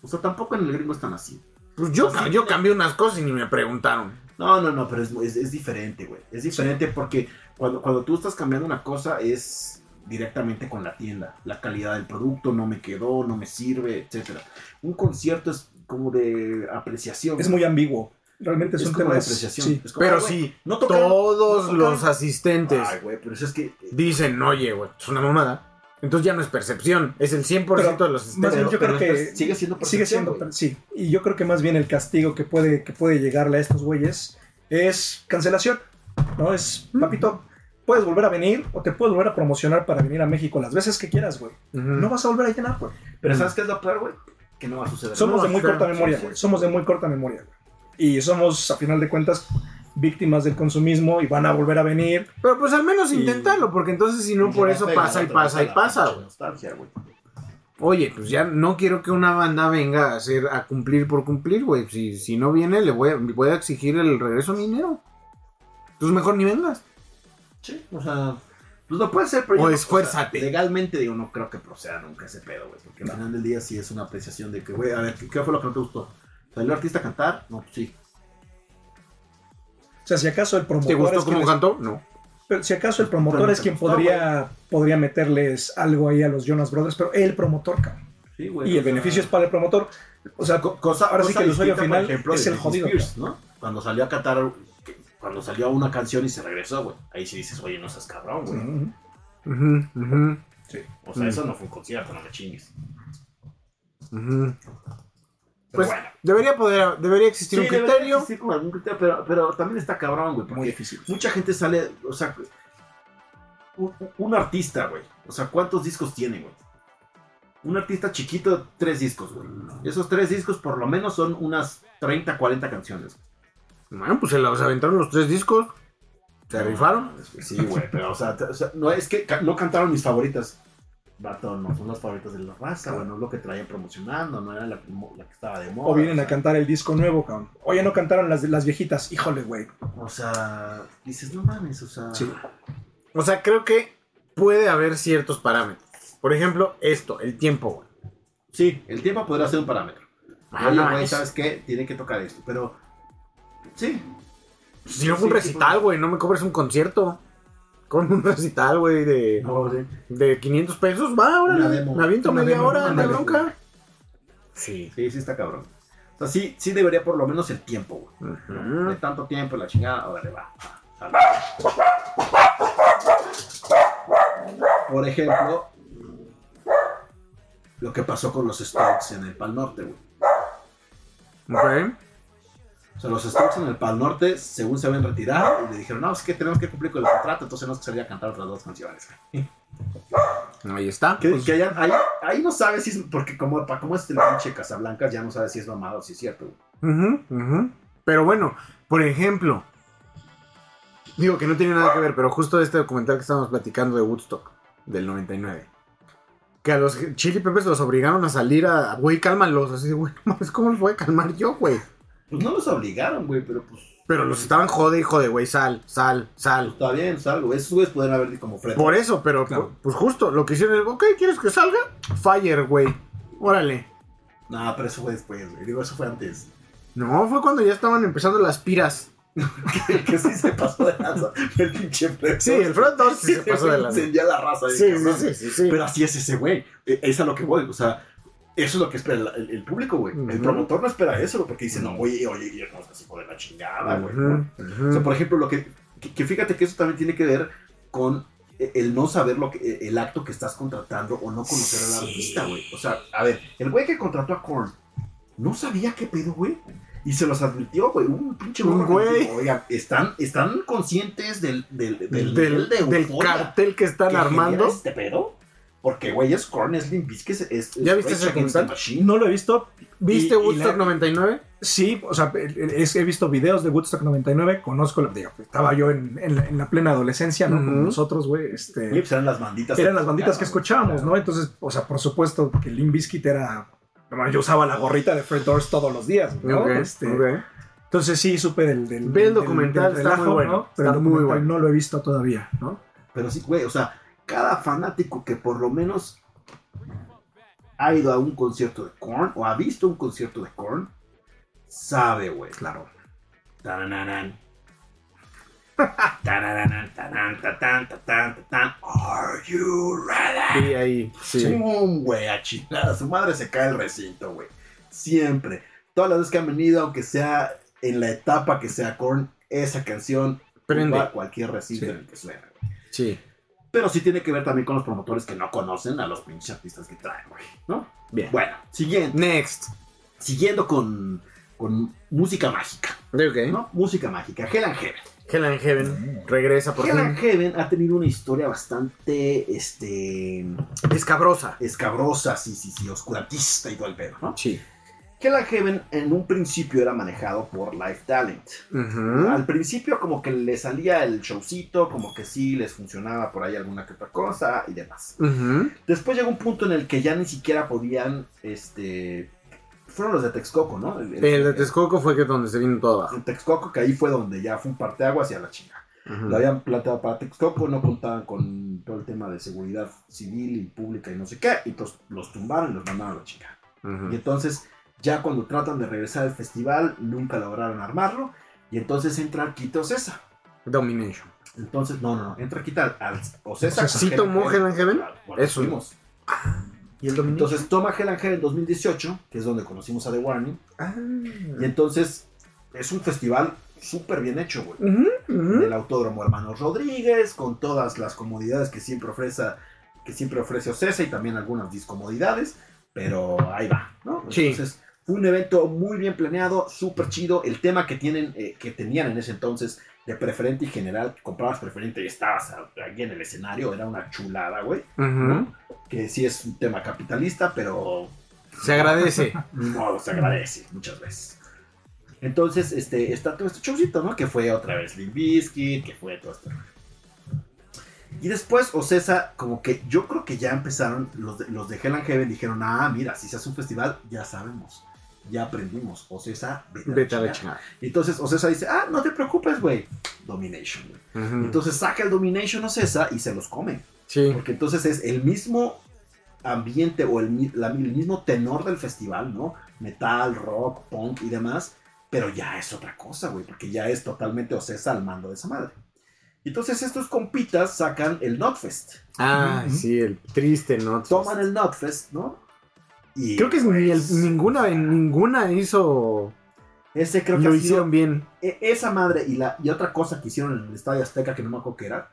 O sea, tampoco en el gringo es tan así. Pues yo, Así yo cambié unas cosas y ni me preguntaron. No, no, no, pero es, es, es diferente, güey. Es diferente porque cuando, cuando tú estás cambiando una cosa es directamente con la tienda. La calidad del producto no me quedó, no me sirve, etcétera. Un concierto es como de apreciación. Es muy ambiguo. Realmente es, Es un tema de apreciación. Sí. Es como, Pero "Ay, güey, sí, no tocaron, todos no tocaron". los asistentes Ay, güey, pero es que... dicen, oye, güey, es una mamada. Entonces ya no es percepción, es el 100% Pero, de los más bien, asistentes. creo pero que sigue siendo Sigue percepción, siendo, güey. per- sí. Y yo creo que más bien el castigo que puede, que puede llegarle a estos güeyes es cancelación. ¿No? Es, papito, puedes volver a venir o te puedes volver a promocionar para venir a México las veces que quieras, güey. No vas a volver a llenar, güey. Pero ¿sabes qué es lo peor, güey? Que no va a suceder. Somos No, de muy corta memoria, güey. Somos de muy corta memoria, güey. Y somos, a final de cuentas, víctimas del consumismo y van a volver a venir. Pero pues al menos Y- intentarlo, porque entonces si no por eso Pega, pasa y pasa y pasa, güey. Oye, pues ya no quiero que una banda venga a hacer a cumplir por cumplir, güey. Si, si no viene, le voy a, le voy a exigir el regreso a mi dinero. Entonces mejor ni vengas. Sí, o sea, pues no puede ser, pero O esfuérzate. sea, legalmente, digo, no creo que proceda nunca ese pedo, güey. Porque al final del día sí es una apreciación de que, güey, a ver, ¿qué, qué fue lo que no te gustó? ¿Salió el artista a cantar? No, pues sí. O sea, si acaso el promotor ¿Te gustó cómo les- cantó? No. pero si acaso el promotor es quien gustó, podría, podría meterles algo ahí a los Jonas Brothers, pero el promotor, cabrón. Sí, güey. Y el sea, beneficio es para el promotor. O sea, co- cosa, ahora sí que el usuario final ejemplo, es el jodido. Spears, ¿no? Cuando salió a cantar, cuando salió una canción y se regresó, güey. Ahí sí dices, oye, no seas cabrón, güey. Ujú. Ujú, ujú, O sea, eso no fue un concierto, no me chingues. Pues bueno. debería poder, debería existir Sí, un debería criterio. existir como algún criterio, pero, pero también está cabrón, güey. Muy difícil. mucha gente sale, o sea, un, un artista, güey. O sea, ¿cuántos discos tiene, güey? Un artista chiquito, tres discos, güey. Esos tres discos por lo menos son unas 30, 40 canciones. Bueno, pues se los aventaron los tres discos. Se rifaron. Sí, güey, pero o sea, o sea, no es que no cantaron mis favoritas. Vato, no son las favoritas de la raza, güey, no es lo que traían promocionando, no era la, la que estaba de moda. O vienen o a cantar el disco nuevo, cabrón. Oye, no cantaron las, las viejitas. Híjole, güey. O sea, dices, no mames, o sea. Sí. O sea, creo que puede haber ciertos parámetros. Por ejemplo, esto, el tiempo, güey. Sí, el tiempo podrá ser un parámetro. Ah, Oye, güey, es- ¿sabes qué? Tiene que tocar esto. Pero Sí. Si no fue un Sí, recital, güey, no me cobres un concierto. Con un recital, güey, de, No, sí. de 500 pesos, va, Una ahora. demo. Me aviento Una media demo, hora, una de demo. bronca. Sí. Sí, sí está cabrón. O sea, sí, sí debería por lo menos el tiempo, güey. De tanto tiempo, la chingada, órale, va. sale. Por ejemplo, lo que pasó con los Strokes en el Pal Norte, güey. Ok. O sea, los Strokes en el Pal Norte, según se habían retirado, y le dijeron, no, es que tenemos que cumplir con el contrato, entonces tenemos que salir a cantar otras dos canciones. Ahí está. Que, Pues, que hayan- ahí, ahí no sabes si es, porque como, pa- como es el pinche Casablanca, ya no sabes si es mamado o si es cierto, ujú. Pero bueno, por ejemplo, digo que no tiene nada que ver, pero justo este documental que estábamos platicando de Woodstock, del 99. Que a los Chili Peppers los obligaron a salir a, güey, cálmalos. Así de, güey, no ¿cómo los voy a calmar yo, güey? Pues no los obligaron, güey, pero pues Pero los estaban jode y jode, güey, sal, sal, sal. está bien, salgo. Esos güeyes pueden haber como Fred. Por eso, pero Claro. pues justo lo que hicieron es, ok, ¿quieres que salga? Fire, güey. Órale. No, pero eso fue después, güey. Digo, eso fue antes. No, fue cuando ya estaban empezando las piras. que, que sí se pasó de lanza. El pinche Fred. Sí, el Fred sí se pasó de lanza. Encendía la raza. Sí, sí, sí, sí, sí. Pero así es ese güey. Eh, Es a lo que voy. O sea, eso es lo que espera el, el- el público, güey. El promotor no espera eso, porque dice, no, oye, oye, y no, así por la chingada, güey. O sea, por ejemplo, lo que, que, que fíjate que eso también tiene que ver con el no saber lo que el acto que estás contratando o no conocer al Sí. artista, güey. O sea, a ver, el güey que contrató a Korn no sabía qué pedo, güey. Y se los advirtió, güey. Un pinche Un güey. Oigan, están, están conscientes del, del, del, cartel que están que armando. este pedo. Porque, güey, es Korn, es Limp es, es ¿Ya viste Rage? Machine. No lo he visto. ¿Viste Y- y Woodstock la- 99? Sí, o sea, es- he visto videos de Woodstock 99, conozco, la- digo, estaba yo en, en la, en la plena adolescencia, ¿no? Como Ujú. nosotros, güey, Sí, este... pues eran las banditas. Eran las banditas que escuchábamos, ¿no? Entonces, o sea, por supuesto que Limp Bizkit era... yo usaba la gorrita de Fred Durst todos los días, ¿no? Este. Entonces sí supe del... del Ve el del- documental, del está muy bueno, ¿no? Pero está el muy bueno. no lo he visto todavía, ¿no? Pero sí, güey, o sea, cada fanático que por lo menos ha ido a un concierto de Korn o ha visto un concierto de Korn, sabe, güey. Claro. Tanananan. Tanan. Are you ready? Sí, ahí. Sí. Pum, güey, a. Su madre se cae el recinto, güey. Siempre. Todas las veces que han venido, aunque sea en la etapa que sea Korn, esa canción Prende. va a cualquier recinto Sí. en el que suena, güey. Sí. Pero sí tiene que ver también con los promotores que no conocen a los pinches artistas que traen, güey. ¿No? Bien. Bueno, siguiente. Next. Siguiendo con, con música mágica. Ok. ¿No? Música mágica. Hell and Heaven. Hell and Heaven regresa por Hell and. Heaven ha tenido una historia bastante este, Escabrosa. escabrosa, sí, sí, sí, oscurantista y todo el pedo, ¿no? Sí. Hell and Heaven en un principio era manejado por Life Talent. Al principio como que le salía el showcito, como que sí les funcionaba por ahí alguna que otra cosa y demás. Después llegó un punto en el que ya ni siquiera podían, este... Fueron los de Texcoco, ¿no? El, El de Texcoco fue que donde se vino todo abajo. en Texcoco, que ahí fue donde ya fue un parteaguas hacia la chinga. Ujú. Lo habían planteado para Texcoco, no contaban con todo el tema de seguridad civil y pública y no sé qué, y entonces los tumbaron y los mandaron a la chica. Y entonces, ya cuando tratan de regresar al festival, nunca lograron armarlo, y entonces entra Quito Ocesa. Domination. Entonces, no, no, no, entra Quita al Ocesa. ¿Sí tomó Hell and Heaven? Bueno, Eso. fuimos. ¿Y el Domination? Entonces toma Hell and Heaven 2018, que es donde conocimos a The Warning, Ah. y entonces es un festival súper bien hecho, güey. Ujú. del Autódromo Hermanos Rodríguez, con todas las comodidades que siempre ofrece, que siempre ofrece Ocesa y también algunas discomodidades, pero ahí va, ¿no? Sí. Entonces, un evento muy bien planeado, súper chido. El tema que tienen, eh, que tenían en ese entonces de preferente y general, que comprabas preferente y estabas ahí en el escenario, era una chulada, güey. Ujú. Que sí es un tema capitalista, pero Se agradece. no, se agradece muchas veces. Entonces, este, está todo este showcito, ¿no? Que fue otra vez Limp Bizkit, que fue todo esto. Y después, Ocesa, como que yo creo que ya empezaron, los de, los de Hell and Heaven dijeron, ah, mira, si se hace un festival, ya sabemos, ya aprendimos. Ocesa, vete, a la chingada". entonces Ocesa dice, ah, no te preocupes, güey. Domination, güey. Ujú. Entonces saca el Domination Ocesa y se los come. Sí. Porque entonces es el mismo ambiente o el, la- el mismo tenor del festival, ¿no? Metal, rock, punk y demás. Pero ya es otra cosa, güey, porque ya es totalmente Ocesa al mando de esa madre. Entonces estos compitas sacan el Notfest. Ah, Ujú. sí, el triste, ¿no? Toman el Notfest, ¿no? Y Creo que es ni el- pues, ninguna, ninguna hizo. Ese creo que Lo hicieron bien. E- esa madre y, la, y otra cosa que hicieron en el Estadio Azteca, que no me acuerdo qué era,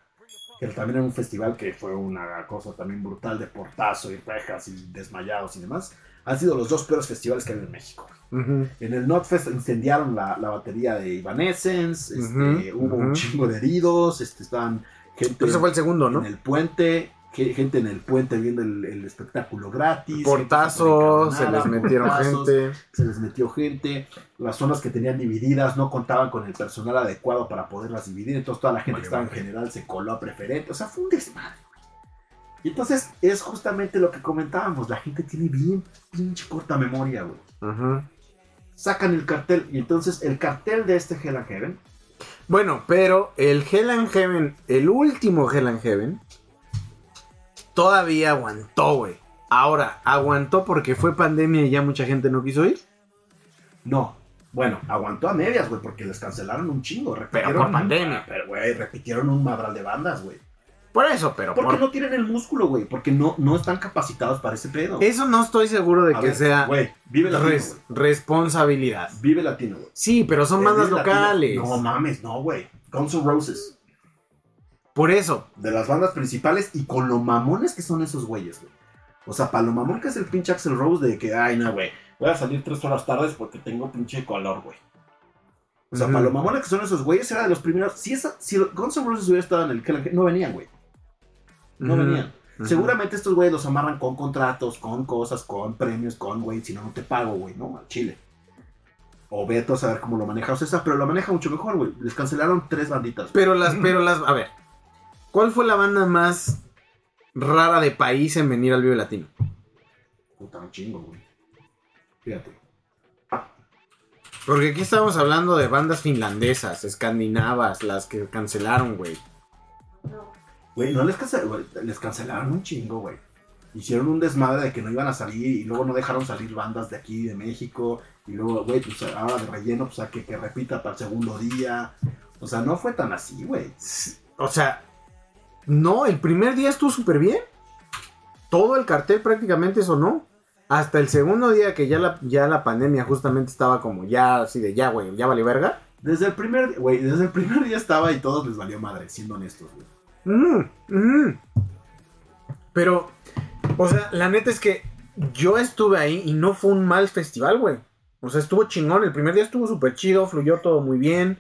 que también era un festival que fue una cosa también brutal de portazo y rejas y desmayados y demás, han sido los dos peores festivales que hay en México. Ujú. En el Notfest incendiaron la, la batería de Evanescence, este, Ujú, hubo un ujú. chingo de heridos, este, estaban gente fue el segundo, ¿no? en el puente, gente en el puente viendo el, el espectáculo gratis. Portazos, se les metieron portazos, gente. se les metió gente, las zonas que tenían divididas no contaban con el personal adecuado para poderlas dividir, entonces toda la gente Vale, que estaba en general se coló a preferente, o sea, fue un desmadre. Y entonces es justamente lo que comentábamos, la gente tiene bien pinche corta memoria, güey. Sacan el cartel y entonces el cartel de este Hell and Heaven, Bueno, pero el Hell and Heaven, el último Hell and Heaven, todavía aguantó, güey. Ahora, ¿aguantó porque fue pandemia y ya mucha gente no quiso ir? no. Bueno, aguantó a medias, güey, porque les cancelaron un chingo. Repitieron, por pandemia. Pero, güey, repitieron un madral de bandas, güey. Por eso, pero Porque por- no tienen el músculo, güey. Porque no, no están capacitados para ese pedo. eso no estoy seguro de A que ver, sea Güey, vive latino, res- responsabilidad. Vive latino, güey. Sí, pero son bandas Latino. locales. No mames, no, güey. Guns N' Roses. Por eso, De las bandas principales y con lo mamones que son esos güeyes, güey. O sea, para lo mamón que es el pinche Axel Rose de que, ay, no, güey. Voy a salir tres horas tardes porque tengo pinche color, güey. O sea, Ujú. para lo mamones que son esos güeyes, era de los primeros. Si, esa, si Guns N' Roses hubiera estado en el que no venían, güey. No venían. Seguramente estos güeyes los amarran con contratos, con cosas, con premios, con, güey, si no, no te pago, güey, ¿no? Al Chile. O Beto a saber cómo lo maneja Ocesa, pero lo maneja mucho mejor, güey. Les cancelaron tres banditas. Pero las, pero las, a ver, ¿cuál fue la banda más rara de país en venir al Vive Latino? Puta, un chingo, güey. Fíjate. Porque aquí estamos hablando de bandas finlandesas, escandinavas, las que cancelaron, güey. Güey, no les cancelaron, les cancelaron un chingo, güey. Hicieron un desmadre de que no iban a salir y luego no dejaron salir bandas de aquí, de México. Y luego, güey, pues ahora de relleno, pues a que, que repita para el segundo día. O sea, no fue tan así, güey. O sea, no, el primer día estuvo súper bien. Todo el cartel prácticamente sonó. Hasta el segundo día que ya la, ya la pandemia justamente estaba como ya así de ya, güey, ya vale verga. Desde el primer, güey, desde el primer día estaba y todos les valió madre, siendo honestos, güey. Mm, mm. Pero, o sea, la neta es que yo estuve ahí y no fue un mal festival, güey. O sea, estuvo chingón. El primer día estuvo súper chido, fluyó todo muy bien.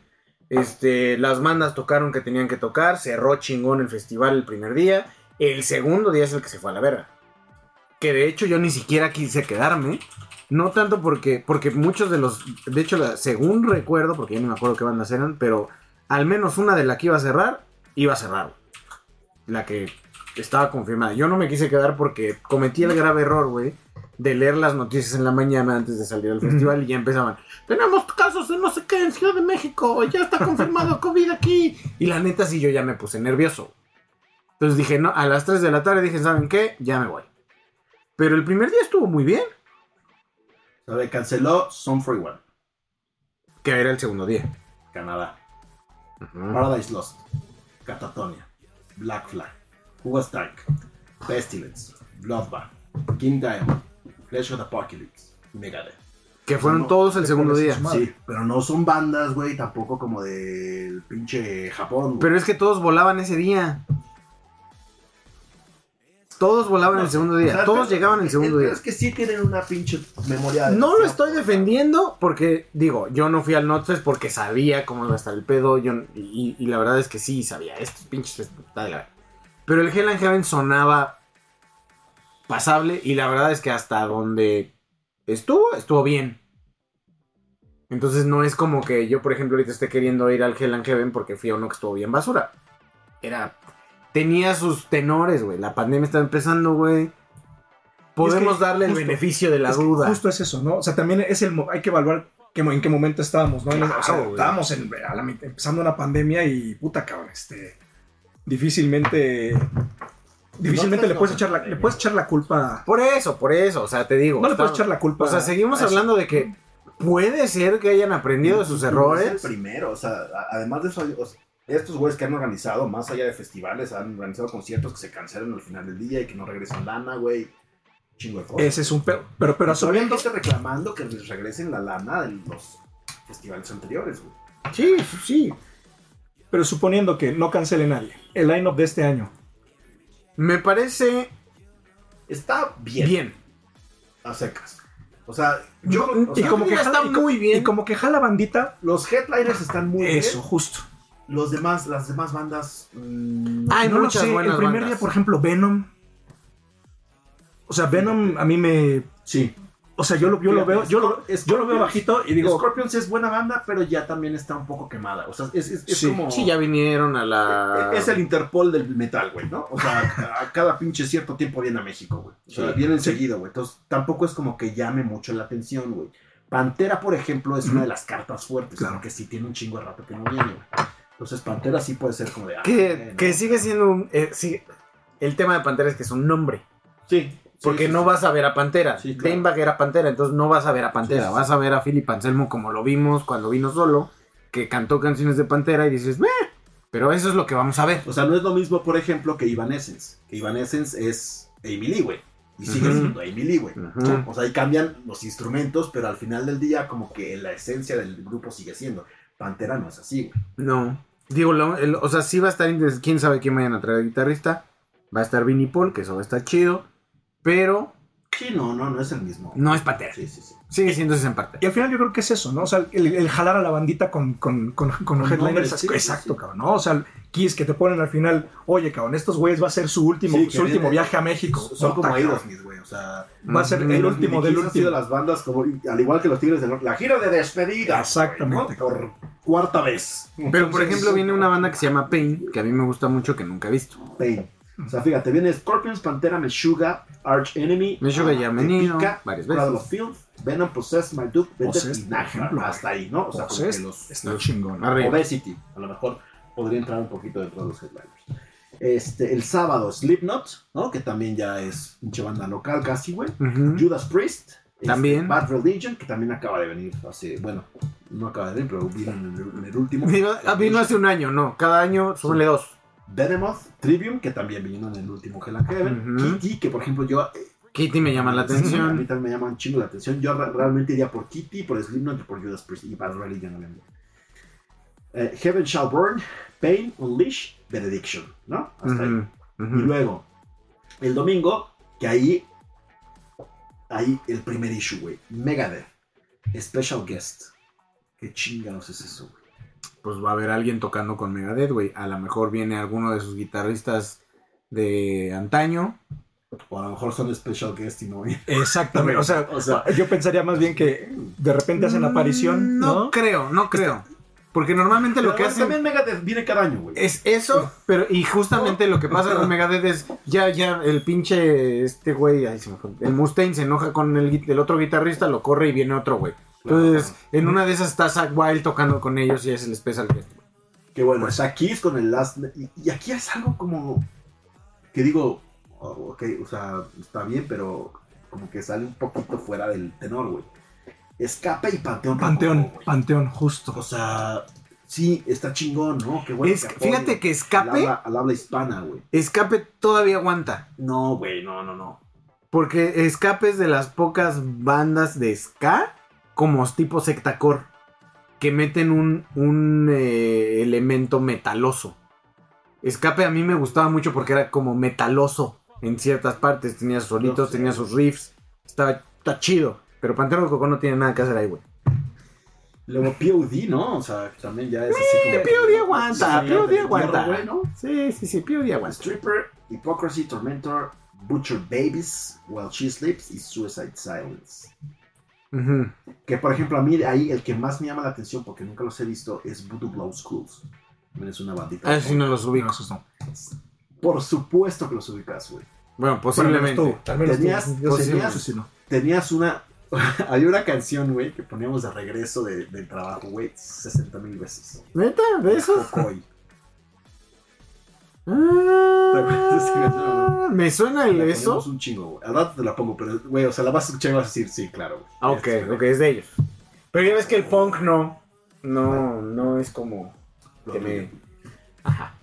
Este, las bandas tocaron que tenían que tocar, cerró chingón el festival el primer día. El segundo día es el que se fue a la verga. Que de hecho yo ni siquiera quise quedarme. No tanto porque, porque muchos de los, de hecho, según recuerdo, porque ya no me acuerdo qué bandas eran, pero al menos una de la que iba a cerrar, iba a cerrar. La que estaba confirmada. Yo no me quise quedar porque cometí el grave error, güey, de leer las noticias en la mañana antes de salir al festival y ya empezaban. Tenemos casos de no sé qué en Ciudad de México, ya está confirmado COVID aquí. Y la neta sí, yo ya me puse nervioso. Entonces dije, no, a las 3 de la tarde dije, ¿saben qué? Ya me voy. Pero el primer día estuvo muy bien, O sea, canceló Some Free One, que era el segundo día. Canadá. Paradise Lost, Catatonia, Black Flag, Who Tank, Pestilence, Bloodbath, King Diamond, Flesh of the Apocalypse, Megadeth. Que fueron No, todos el segundo día. Sí, pero no son bandas, güey, tampoco como del pinche Japón. Pero es que todos volaban ese día. Todos volaban el segundo día. O sea, todos pero- llegaban el segundo pero día. Es que sí tienen una pinche memoria. No lo estoy defendiendo porque, digo, yo no fui al Notfest porque sabía cómo iba a estar el pedo. Yo, y, y la verdad es que sí sabía. Estos pinches está de la verga. Pero el Hell and Heaven sonaba pasable y la verdad es que hasta donde estuvo, estuvo bien. Entonces no es como que yo, por ejemplo, ahorita esté queriendo ir al Hell and Heaven porque fui a uno que estuvo bien basura. Era. Tenía sus tenores, güey. La pandemia estaba empezando, güey. Podemos darle el beneficio de la que duda. Justo es eso, ¿no? O sea, también es el, hay que evaluar mo- en qué momento estábamos, ¿no? O sea, estábamos en- a la empezando una pandemia y puta cabrón, este, difícilmente, difícilmente No, le puedes no, echar la, le puedes echar la culpa, Por eso, por eso, o sea, te digo. no le puedes echar la culpa. O sea, seguimos hablando de que puede ser que hayan aprendido de sus errores. el primero, o sea, además de eso, o sea, estos güeyes que han organizado, más allá de festivales, han organizado conciertos que se cancelan al final del día y que no regresan lana, güey. Chingo de cosas. Ese es un pedo. Pero, pero asumiendo. gente reclamando que les regresen la lana de los festivales anteriores, güey. Sí, sí, sí. Pero suponiendo que no cancele nadie. El line-up de este año. Me parece Está bien, bien. a secas. O sea, yo, o y sea, como que jala, está y muy bien. Y como que jala bandita. los headliners están muy Eso, bien. justo. Los demás, las demás bandas. mm, Hay no lo muchas sé, buenas El primer bandas. día, por ejemplo, Venom. O sea, Venom a mí me. sí. O sea, yo lo, yo lo veo, yo lo, yo lo veo bajito y digo, Scorpions es buena banda, pero ya también está un poco quemada. O sea, es, es- es Sí. como. Sí, ya vinieron a la. Es el Interpol del metal, güey, ¿no? O sea, a cada pinche cierto tiempo viene a México, güey. O sea, Sí. vienen Sí. seguido, güey. Entonces, tampoco es como que llame mucho la atención, güey. Pantera, por ejemplo, es una de las cartas fuertes, Claro. porque sí tiene un chingo de rato que no viene, güey. Entonces, Pantera sí puede ser como de. ah, Que, que sigue siendo un. eh, sí, el tema de Pantera es que es un nombre. Sí. Porque sí, no sí. vas a ver a Pantera. Sí, claro. Dimebag era Pantera, entonces no vas a ver a Pantera. Vas a ver a Philip Anselmo como lo vimos cuando vino solo, que cantó canciones de Pantera y dices, "Meh", pero eso es lo que vamos a ver. O sea, no es lo mismo, por ejemplo, que Evanescence. Que Evanescence es Amy Lee, güey. Y sigue siendo Amy Lee, güey. O sea, ahí cambian los instrumentos, pero al final del día, como que la esencia del grupo sigue siendo. Pantera no es así, güey. No. Digo, lo- el- o sea, sí va a estar. Quién sabe quién vayan a traer guitarrista. Va a estar Vinnie Paul, que eso va a estar chido. Pero Sí, no, no, no es el mismo. no es Pantera. Sí, sí, sí. Sigue siendo ese en parte. Y al final yo creo que es eso, ¿no? O sea, el, el jalar a la bandita con, con, con, con headliners. sí, exacto, sí. cabrón, ¿no? O sea, Kiss que te ponen al final, oye, cabrón, estos güeyes va a ser su último, Sí, su último viaje a México. Son como Puta, Aerosmith, güey. O sea, Va a ser el Ujú. último Kiss del han sido último. las bandas como, al igual que los Tigres del Norte. La gira de despedida. Exactamente, ¿no? Por cuarta vez. Pero, por ejemplo, viene una banda que se llama Pain, que a mí me gusta mucho, que nunca he visto. Pain. O sea, fíjate, viene Scorpions, Pantera, Meshuga, Arch Enemy, Meshuga ya ha venido varias veces. Filth, Venom, Possessed, Marduk, Vendetta Possessed, y Hasta ahí, ¿no? O sea, como que Possessed los, está chingón. Arriba. Obesity, a lo mejor podría entrar un poquito dentro de los headliners. Este, el sábado, Slipknot, ¿no? Que también ya es pinche banda local casi, güey. Ujú. Judas Priest. este, También. Bad Religion, que también acaba de venir hace, bueno, no acaba de venir, pero vino en el, en el último. Vino, ah, vino hace un año, no. Cada año súbele dos. Behemoth, Trivium, que también vino en el último Hell and Heaven. Kitty, que por ejemplo yo... eh, Kitty me llama la sí, a mí atención. también me llama un chingo la atención. Yo re- realmente iría por Kitty, por Slipknot y por Judas Priest. Y Bad Religion, obviamente. Eh, Heaven Shall Burn, Pain, Unleash, Benediction, ¿no? Hasta ahí. Y luego, el domingo, que ahí, ahí el primer issue, güey. Megadeth, Special Guest. ¿Qué chingados es eso, güey? Pues va a haber alguien tocando con Megadeth, güey. A lo mejor viene alguno de sus guitarristas de antaño. O a lo mejor son Special Guest y no vienen. Exactamente. O sea, O sea, yo pensaría más bien que de repente hacen aparición, Mm, ¿no? creo, no creo. Porque normalmente lo Pero que hacen También Megadeth viene cada año, güey. es eso, pero y justamente lo que pasa con Megadeth es ya, ya el pinche este güey, ay, se me fue, el Mustaine se enoja con el, el otro guitarrista, lo corre y viene otro güey. Entonces, en una de esas está Zack Wild tocando con ellos y es el special guest. Que bueno, está Kiss con el Last... Y, y aquí es algo como... Que digo, oh, ok, o sea, está bien, pero como que sale un poquito fuera del tenor, güey. Escape y Panteón. Panteón. Panteón, justo. O sea, sí, está chingón, ¿no? Qué bueno Es- que fíjate que al Escape, habla, al habla hispana, güey. Escape todavía aguanta. No, güey, no, no, no. Porque Escape es de las pocas bandas de ska como tipo sectacore que meten un, un eh, elemento metaloso. Escape a mí me gustaba mucho porque era como metaloso en ciertas partes. Tenía sus No sé. tenía sus riffs. Estaba está chido. Pero Pantera Rococó no tiene nada que hacer ahí, güey. Luego POD, ¿no? O sea, también ya es así como... POD aguanta, Sí, POD aguanta. güey, ¿no? Sí, sí, sí, Pío aguanta. Stripper, Hypocrisy, Tormentor, Butcher Babies, While She Sleeps y Suicide Silence. Que por ejemplo a mí ahí el que más me llama la atención porque nunca los he visto es Voodoo Blow Schools. También es una bandita. Ah, sí, no los No, ubico. esos no. Por supuesto que los ubicas, güey. Bueno, posiblemente. tú, tú. Tenías- tenías- una... Había una canción, güey, que poníamos de regreso de- del trabajo, güey, 60 mil veces. ¿Neta? ¿De? Cocoy. Ah, me suena el eso. un chingo, güey. Al rato te la pongo, pero, güey, o sea, la vas a escuchar y vas a decir, sí, claro, güey. Ah, ok, Es- ok, es de ellos. Pero ya ves que el punk no. No, no es como. Que me-. Ajá.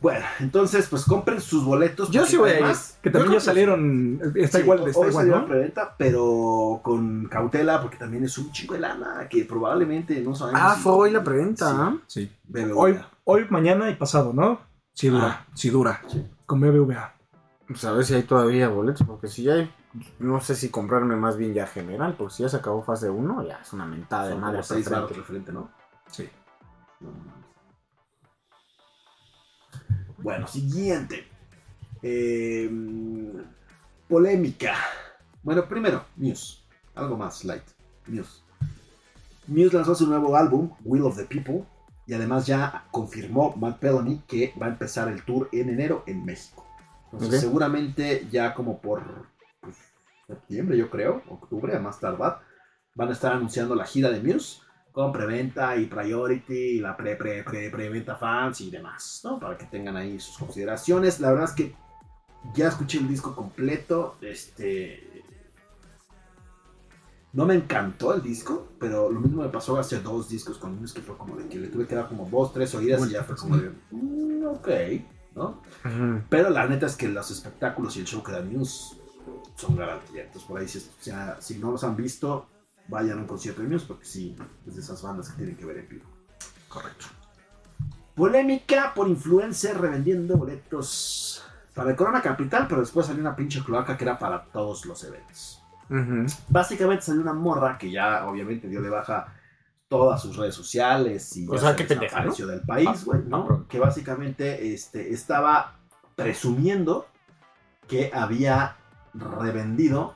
Bueno, entonces, pues compren sus boletos. Yo sí voy a ir. Que también ya salieron. Está Sí, igual, hoy está igual, ¿no? preventa, pero con cautela, porque también es un chico de lana que probablemente no sabemos. Ah, si- fue hoy la preventa. Sí. ¿ah? Sí. Hoy, hoy, mañana y pasado, ¿no? Sí dura, sí dura. Sí. Con BBVA. Pues a ver si hay todavía boletos, porque si ya hay. No sé si comprarme más bien ya general, porque si ya se acabó fase 1, ya es una mentada de Son madre. como seis referente, ¿no? Sí. No. Bueno, siguiente. Eh, polémica. Bueno, primero, Muse. Algo más light. Muse. Muse lanzó su nuevo álbum, Will of the People, y además ya confirmó Matt Bellamy que va a empezar el tour en enero en México. Entonces, seguramente ya como por pues, septiembre, yo creo, octubre, a más tardar, van a estar anunciando la gira de Muse con preventa y priority, y la pre, pre, pre, preventa fans y demás, ¿no? Para que tengan ahí sus consideraciones. La verdad es que ya escuché el disco completo, este... No me encantó el disco, pero lo mismo me pasó hace dos discos con Muse que fue como de que le tuve que dar como dos, tres oídas y ya fue como de... "Mm, ok, ¿no? Pero la neta es que los espectáculos y el show que da Muse son garantía. Entonces, por ahí, si, o sea, si no los han visto, vayan a un concierto de Muse, porque sí, es de esas bandas que tienen que ver en vivo. Correcto. Polémica por influencer revendiendo boletos para el Corona Capital, pero después salió una pinche cloaca que era para todos los eventos. Básicamente salió una morra que ya obviamente dio de baja todas sus redes sociales y O ya sea, se qué pendeja, desapareció del país, Ah, güey, ah, ¿no? pronto. que básicamente este, estaba presumiendo que había revendido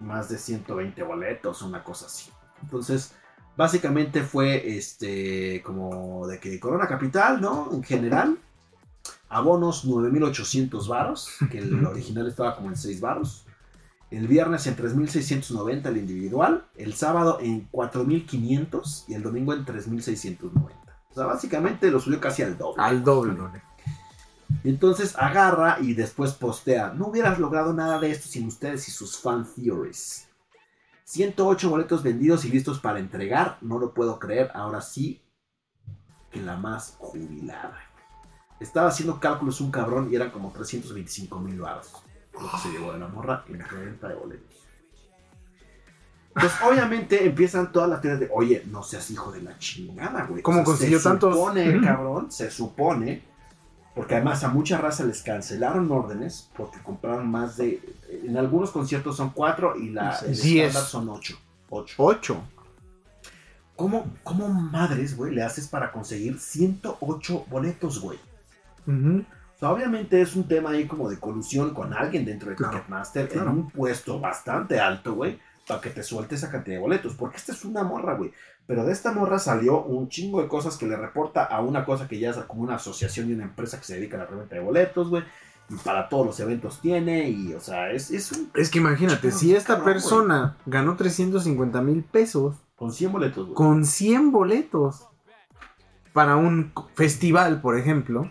más de 120 boletos, una cosa así. Entonces, básicamente fue este como de que Corona Capital, ¿no? En general, abonos 9800 varos, que el original estaba como en 6 varos. El viernes en 3690 el individual, el sábado en 4500 y el domingo en 3690. O sea, básicamente lo subió casi al doble. Al doble. Entonces agarra y después postea, no hubieras logrado nada de esto sin ustedes y sus fan theories. 108 boletos vendidos y listos para entregar, no lo puedo creer, ahora sí que la más jubilada. Estaba haciendo cálculos un cabrón y eran como 325 mil baros. Se llevó de la morra en reventa de boletos. Pues obviamente empiezan todas las teorías de, oye, no seas hijo de la chingada, güey. ¿Cómo consiguió se tantos? supone, cabrón, se supone, porque además a mucha raza les cancelaron órdenes porque compraron más de, en algunos conciertos son cuatro y la estándar son ocho. Ocho. Ocho. ¿Cómo, ¿Cómo madres, güey, le haces para conseguir 108 boletos, güey? O sea, obviamente es un tema ahí como de colusión con alguien dentro de Claro, Ticketmaster claro. en un puesto bastante alto, güey, para que te suelte esa cantidad de boletos. Porque esta es una morra, güey. Pero de esta morra salió un chingo de cosas que le reporta a una cosa que ya es como una asociación y una empresa que se dedica a la reventa de boletos, güey. Y para todos los eventos tiene. Y, o sea, es, es un. Es que imagínate, si esta Cabrón, persona ganó 350 mil pesos Con 100 boletos, güey. con 100 boletos para un festival, por ejemplo,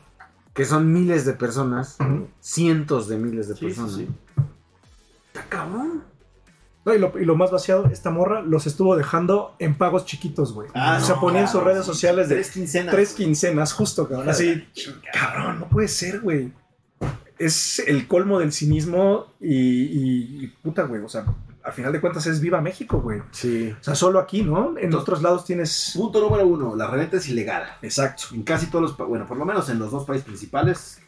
que son miles de personas, cientos de miles de Sí, sí, personas. sí. Está cabrón. No, y, lo, y lo más vaciado, esta morra los estuvo dejando en pagos chiquitos, güey. Ah, o sea, no, ponía en sus redes sociales de Tres quincenas. tres quincenas, justo, cabrón. Así, cabrón, no puede ser, güey. Es el colmo del cinismo y, y- y puta, güey. O sea, al final de cuentas es Viva México, güey. Sí. O sea, solo aquí, ¿no? En Entonces- otros lados tienes. Punto número uno: la reventa es ilegal. Exacto. En casi todos los, bueno, por lo menos en los dos países principales,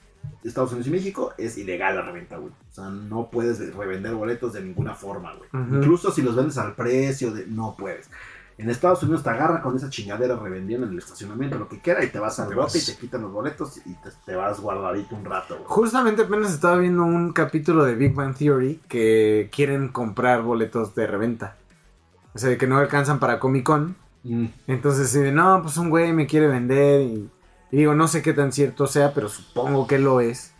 Estados Unidos y México, es ilegal la reventa, güey. O sea, no puedes revender boletos de ninguna forma, güey. Incluso si los vendes al precio, de, no puedes. En Estados Unidos te agarra con esa chingadera revendiendo en el estacionamiento, lo que quiera, y te vas al Te bote y te quitan los boletos y te, te vas guardadito un rato, güey. Justamente apenas estaba viendo un capítulo de Big Bang Theory que quieren comprar boletos de reventa. O sea, de que no alcanzan para Comic Con. Mm. Entonces, de, no, pues un güey me quiere vender y, y digo, no sé qué tan cierto sea, pero supongo que lo es.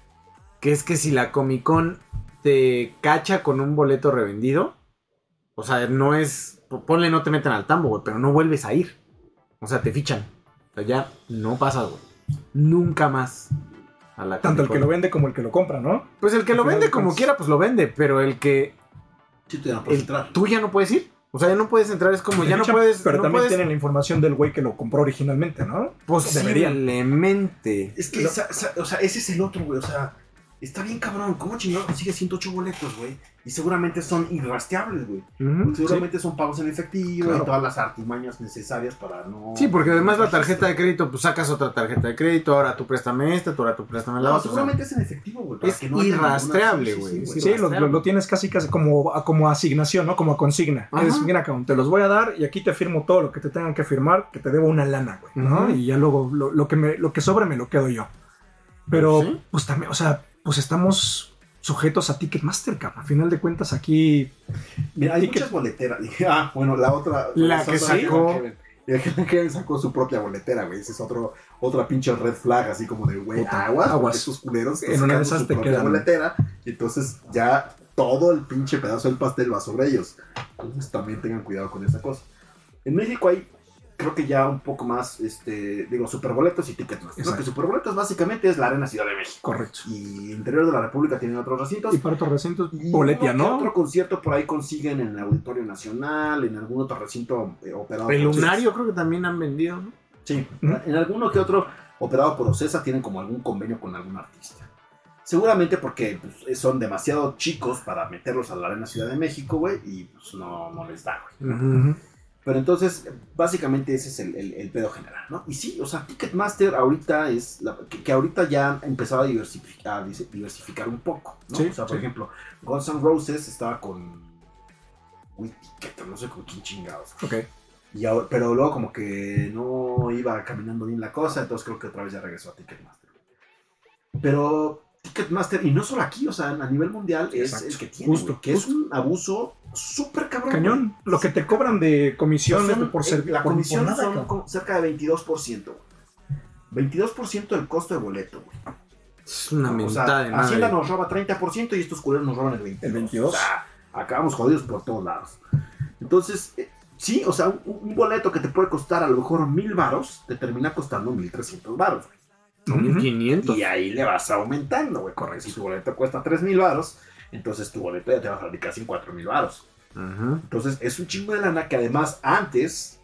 Que es que si la Comic Con te cacha con un boleto revendido, o sea, no es, ponle no te meten al tambo, güey, pero no vuelves a ir. O sea, te fichan. O sea, ya no pasas, güey. Nunca más. A la Tanto el que lo vende como el que lo compra, ¿no? Pues el que Al lo vende de como quiera, pues lo vende, pero el que Sí, tú ya no puedes el- entrar. tú ya no puedes ir. O sea, ya no puedes entrar, es como, ya no puedes. Pero no también puedes, tienen la información del güey que lo compró originalmente, ¿no? Posiblemente. Es que, esa- esa- o sea, ese es el otro, güey. O sea, está bien cabrón. ¿Cómo chingado consigue 108 boletos, güey? Y seguramente son irrastreables, güey. Seguramente son pagos en efectivo Claro. y todas las artimañas necesarias para no. Sí, porque además la tarjeta de crédito, pues sacas otra tarjeta de crédito, ahora tú préstame esta, tú ahora tú préstame la No, otra. o sea, seguramente es en efectivo, güey. es que no irrastreable, sí, sí, güey. sí, Sí, lo, lo- lo tienes casi casi como, como asignación, ¿no? Como consigna. Ajá. Es, mira, cabrón, te los voy a dar y aquí te firmo todo lo que te tengan que firmar, que te debo una lana, güey, ¿no? Y ya luego lo, lo que me, lo que sobre me lo quedo yo. Pero, Sí. pues también, o sea, pues estamos sujetos a Ticketmaster, cabrón. A final de cuentas, aquí. Mira, hay que- muchas boleteras. Ah, bueno, la otra. La que sacó- Kevin sacó su propia boletera, güey. Ese es otro, otra pinche red flag, así como de, güey, aguas, aguas. Estos culeros En una de esas te quedan- boletera. Y entonces ya todo el pinche pedazo del pastel va sobre ellos. Entonces también tengan cuidado con esa cosa. En México hay, creo que ya un poco más, este, digo, superboletos y Ticketmaster. Creo Exacto. que superboletos básicamente es la Arena Ciudad de México. Correcto. Y interior de la República tienen otros recintos. Y para otros recintos, boletia, ¿no? Otro concierto por ahí consiguen en el Auditorio Nacional, en algún otro recinto eh, operado El por lunario creo que también han vendido, ¿no? Sí, Ujú. en alguno que otro operado por Ocesa tienen como algún convenio con algún artista. Seguramente porque pues, son demasiado chicos para meterlos a la Arena Ciudad de México, güey, y pues no, no les da, güey. Ujú. Pero entonces, básicamente ese es el, el- el pedo general, ¿no? Y sí, o sea, Ticketmaster ahorita es, la- que, que ahorita ya ha empezado a diversificar, a dis- diversificar un poco, ¿no? Sí, o sea, por sí. ejemplo, Guns N' Roses estaba con... Uy, Ticket, no sé con quién chingados. Ok. Y ahora- pero luego como que no iba caminando bien la cosa, entonces creo que otra vez ya regresó a Ticketmaster. Pero Ticketmaster, y no solo aquí, o sea, a nivel mundial es el que tiene, Justo, que es un abuso súper cabrón. Cañón. Lo que te cobran de comisión Son- por eh, servir. La por- comisión por nada, son cerca de 22%. güey. 22% del costo de boleto, güey. Es una O mentada sea, de Hacienda nos roba 30% y estos culeros nos roban el 22%. El 22. O sea, acabamos jodidos por todos lados. Entonces, eh, sí, o sea, un, un boleto que te puede costar a lo mejor mil varos, te termina costando 1300 varos. güey. Son Ujú. 500. Y ahí le vas aumentando, güey. Correcto. Si tu boleto cuesta 3000 varos, entonces tu boleto ya te va a salir casi en 4000 varos. Ajá. Entonces es un chingo de lana que además antes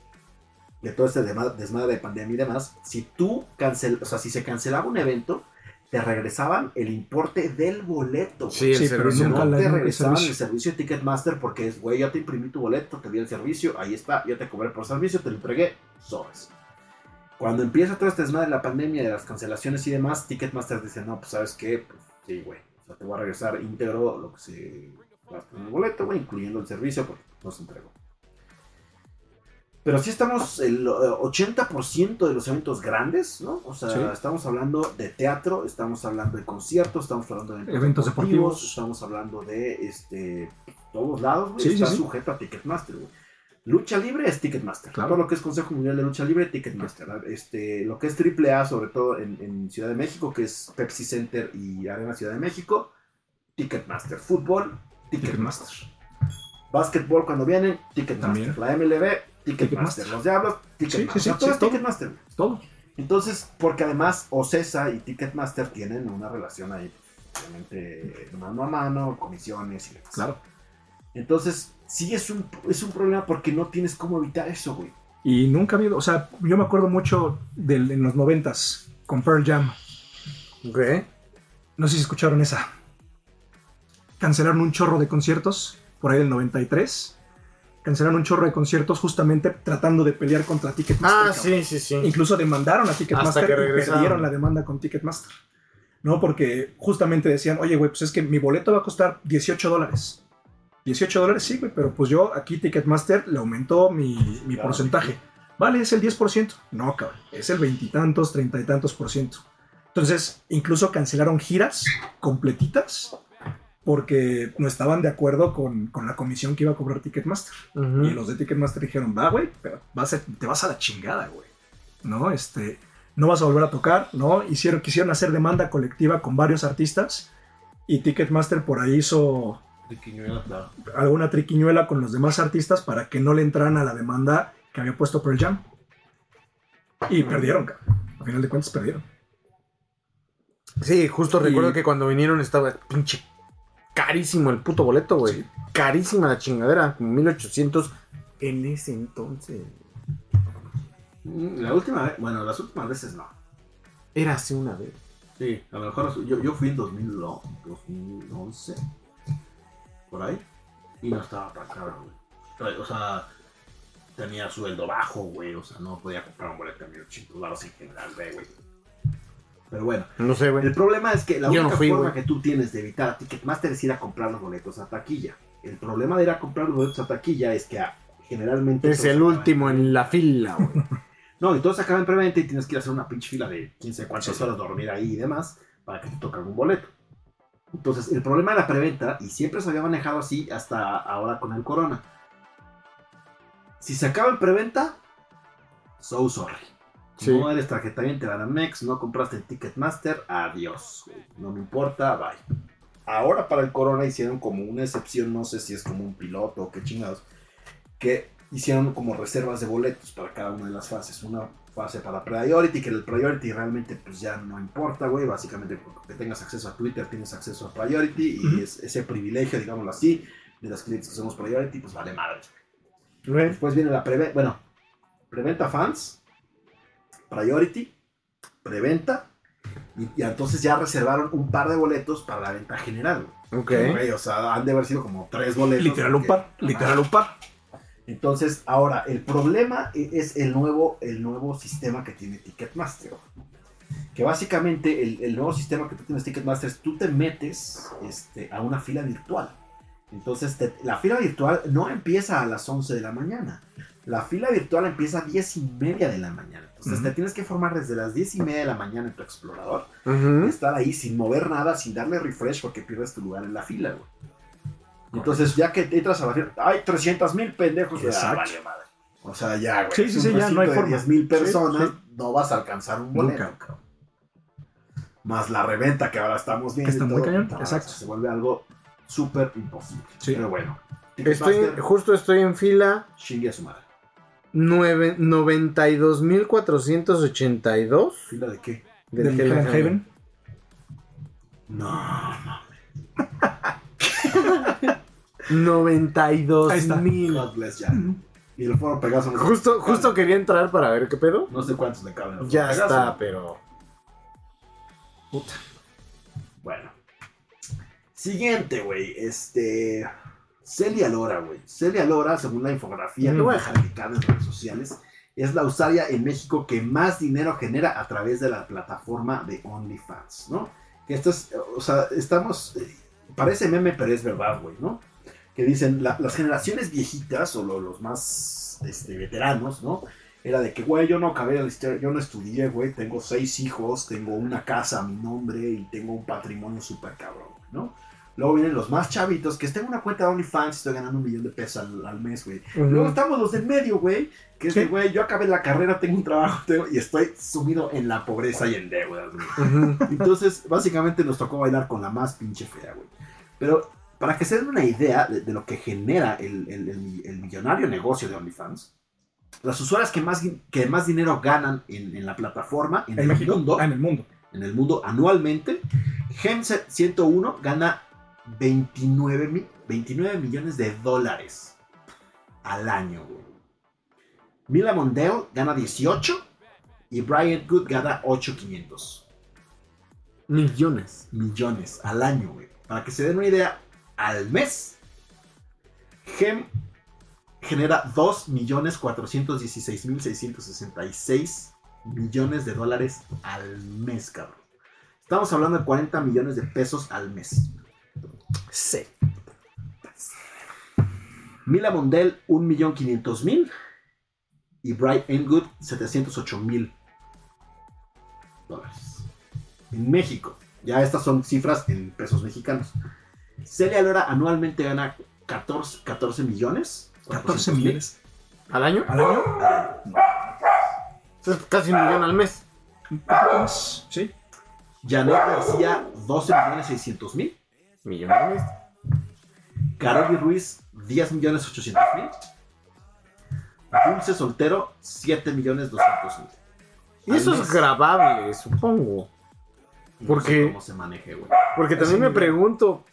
de todo este desmadre de pandemia y demás, si tú cancel, o sea, si se cancelaba un evento, te regresaban el importe del boleto. Sí, el Sí, pero servicio. nunca no te el regresaban servicio. el servicio de Ticketmaster porque es, güey, ya te imprimí tu boleto, te di el servicio, ahí está, ya te cobré por servicio, te lo entregué, sobres. Cuando empieza todo este desmadre de la pandemia, de las cancelaciones y demás, Ticketmaster dice, no, pues sabes qué, pues sí, güey, o sea, te voy a regresar íntegro lo que se gastó en el boleto, güey, incluyendo el servicio, porque no se entregó. Pero sí estamos el eh, 80% de los eventos grandes, ¿no? O sea, Sí. estamos hablando de teatro, estamos hablando de conciertos, estamos hablando de eventos, Eventos deportivos. estamos hablando de este todos lados, güey, Sí, sí, está sí. sujeto a Ticketmaster, güey. Lucha libre es Ticketmaster. Claro. Todo lo que es Consejo Mundial de Lucha Libre, Ticketmaster. Este, lo que es AAA, sobre todo en, en Ciudad de México, que es Pepsi Center y Arena Ciudad de México, Ticketmaster. Fútbol, Ticketmaster. Básquetbol cuando vienen, Ticketmaster. También. La MLB, Ticketmaster. Ticketmaster. Los Diablos, Ticketmaster. sí, sí, todo sí, es todo. Ticketmaster. Todo. Entonces, porque además Ocesa y Ticketmaster tienen una relación ahí, obviamente, mano a mano, comisiones y demás. Claro. Entonces, sí es un, es un problema porque no tienes cómo evitar eso, güey. Y nunca ha habido, o sea, yo me acuerdo mucho del, en los noventas con Pearl Jam. Ok. No sé si escucharon esa. Cancelaron un chorro de conciertos por ahí del 93. Cancelaron un chorro de conciertos justamente tratando de pelear contra Ticketmaster. Ah, sí, sí, sí. Incluso demandaron a Hasta Ticketmaster que y perdieron la demanda con Ticketmaster. ¿No? Porque justamente decían, oye, güey, pues es que mi boleto va a costar 18 dólares. 18 dólares, sí, güey, pero pues yo aquí Ticketmaster le aumentó mi, mi Claro. porcentaje. Vale, es el 10%. No, cabrón, es el veintitantos, treinta y tantos por ciento. Entonces, incluso cancelaron giras completitas porque no estaban de acuerdo con, con la comisión que iba a cobrar Ticketmaster. Y los de Ticketmaster dijeron, va, güey, pero vas a- te vas a la chingada, güey. ¿No? Este, no vas a volver a tocar, ¿no? Hicieron, quisieron hacer demanda colectiva con varios artistas y Ticketmaster por ahí hizo alguna triquiñuela con los demás artistas para que no le entraran a la demanda que había puesto Pearl Jam. Y perdieron, cabrón. A final de cuentas perdieron. Sí, justo Y- recuerdo que cuando vinieron estaba pinche carísimo el puto boleto, güey. Sí. Carísima la chingadera, como 1800 en ese entonces. Mm, La última vez, bueno, las últimas veces no. Era hace una vez. Sí, a lo mejor yo, yo fui en 2000 lo- 2011, por ahí, y no estaba tan caro, güey. O sea, tenía sueldo bajo, güey, o sea, no podía comprar un boleto de 1800 dólares en general, güey. Pero bueno, No sé, güey. el problema es que la Yo no única fui, forma güey. que tú tienes de evitar a Ticketmaster es ir a comprar los boletos a taquilla. El problema de ir a comprar los boletos a taquilla es que ah, generalmente... Es el último en la fila, güey. No, y todos acaban en preventa y tienes que ir a hacer una pinche fila de 15 cuántas horas dormir ahí y demás para que te toque un boleto. Entonces, el problema de la preventa, y siempre se había manejado así hasta ahora con el corona. Si se acaba en preventa, so sorry. Sí. No eres tarjeta bien, te van a Mex, no compraste en Ticketmaster, adiós. No me importa, bye. Ahora para el corona hicieron como una excepción, no sé si es como un piloto o qué chingados, que hicieron como reservas de boletos para cada una de las fases. Una fase para Priority, que el Priority realmente pues ya no importa, güey. Básicamente porque tengas acceso a Twitter, tienes acceso a Priority y es, ese privilegio, digámoslo así, de los clientes que somos Priority, pues vale madre. Después viene la preventa, bueno, preventa fans, priority, preventa, y, y entonces ya reservaron un par de boletos para la venta general. güey. Ok. Güey, o sea, han de haber sido como tres boletos. Literal un porque- par, literal un par. Entonces, ahora, el problema e- es el nuevo, el nuevo sistema que tiene Ticketmaster. Que básicamente el, el nuevo sistema que tú tienes Ticketmaster es tú te metes este, a una fila virtual. Entonces, te- la fila virtual no empieza a las 11 de la mañana. La fila virtual empieza a 10 y media de la mañana. Entonces, Ujú. te tienes que formar desde las 10 y media de la mañana en tu explorador. Ujú. Estar ahí sin mover nada, sin darle refresh porque pierdes tu lugar en la fila, güey. Entonces, ya que entras a la fiesta, hay 300 mil pendejos. de Ah, vale, madre. O sea, ya, güey. Sí, sí, sí, ya no hay forma. mil personas, no vas a alcanzar un boleto. Nunca. Más la reventa que ahora estamos viendo. Que está muy cañón. Exacto. Se vuelve algo súper imposible. Sí. Pero bueno. Estoy, justo estoy en fila. Chingue a su madre. 92.482. ¿Fila de qué? ¿De, ¿De Helen Haven? Haven? No. 92 mil. God bless ya. Y el foro Pegaso. Justo, justo quería entrar para ver qué pedo. No sé cuántos le caben. Ya está, pero. Puta. Bueno. Siguiente, güey. Este. Celia Lora, güey. Celia Lora, según la infografía que voy a dejar indicada en redes sociales, es la usaria en México que más dinero genera a través de la plataforma de OnlyFans, ¿no? Que esto es, o sea, estamos, eh, parece meme, pero es verdad, güey, ¿no? Que dicen la- las generaciones viejitas o lo- los más este, veteranos, ¿no? Era de que, güey, yo no acabé la historia, yo no estudié, güey, tengo seis hijos, tengo una casa a mi nombre y tengo un patrimonio súper cabrón, ¿no? Luego vienen los más chavitos, que tengo una cuenta de OnlyFans y estoy ganando un millón de pesos al, al mes, güey. Luego estamos los del medio, güey, que es de, güey, yo acabé la carrera, tengo un trabajo tengo- y estoy sumido en la pobreza y en deudas, güey. Entonces, básicamente nos tocó bailar con la más pinche fea, güey. Pero para que se den una idea de, de lo que genera el, el- el- el millonario negocio de OnlyFans, las usuarias que más, que más dinero ganan en, en la plataforma, en, En el México. mundo, Ah, en el mundo. en el mundo anualmente, Gem 101 gana 29, mi- 29 millones de dólares al año, güey. Mila Mondale gana 18 y Brian Good gana 8,500 Millones. millones al año, güey. Para que se den una idea, al mes, Gem genera 2.416.666 millones de dólares al mes, cabrón. Estamos hablando de 40 millones de pesos al mes. Sí. Mila Mondel, 1.500.000. Y Bright Good, 708.000 dólares. En México. Ya estas son cifras en pesos mexicanos. Celia Lora anualmente gana 14, 14 millones. 14 millones. ¿Al año? ¿Al año? Es casi un millón al mes. Un poquito más. Sí. Janet García, 12 millones 600 mil. Millón al mes. Carol Ruiz, 10 millones 800 mil. Dulce Soltero, 7 millones 200 mil. Y eso Al es mes. grabable, supongo. No ¿Por sé qué? cómo se maneje, güey. Porque también me pregunto,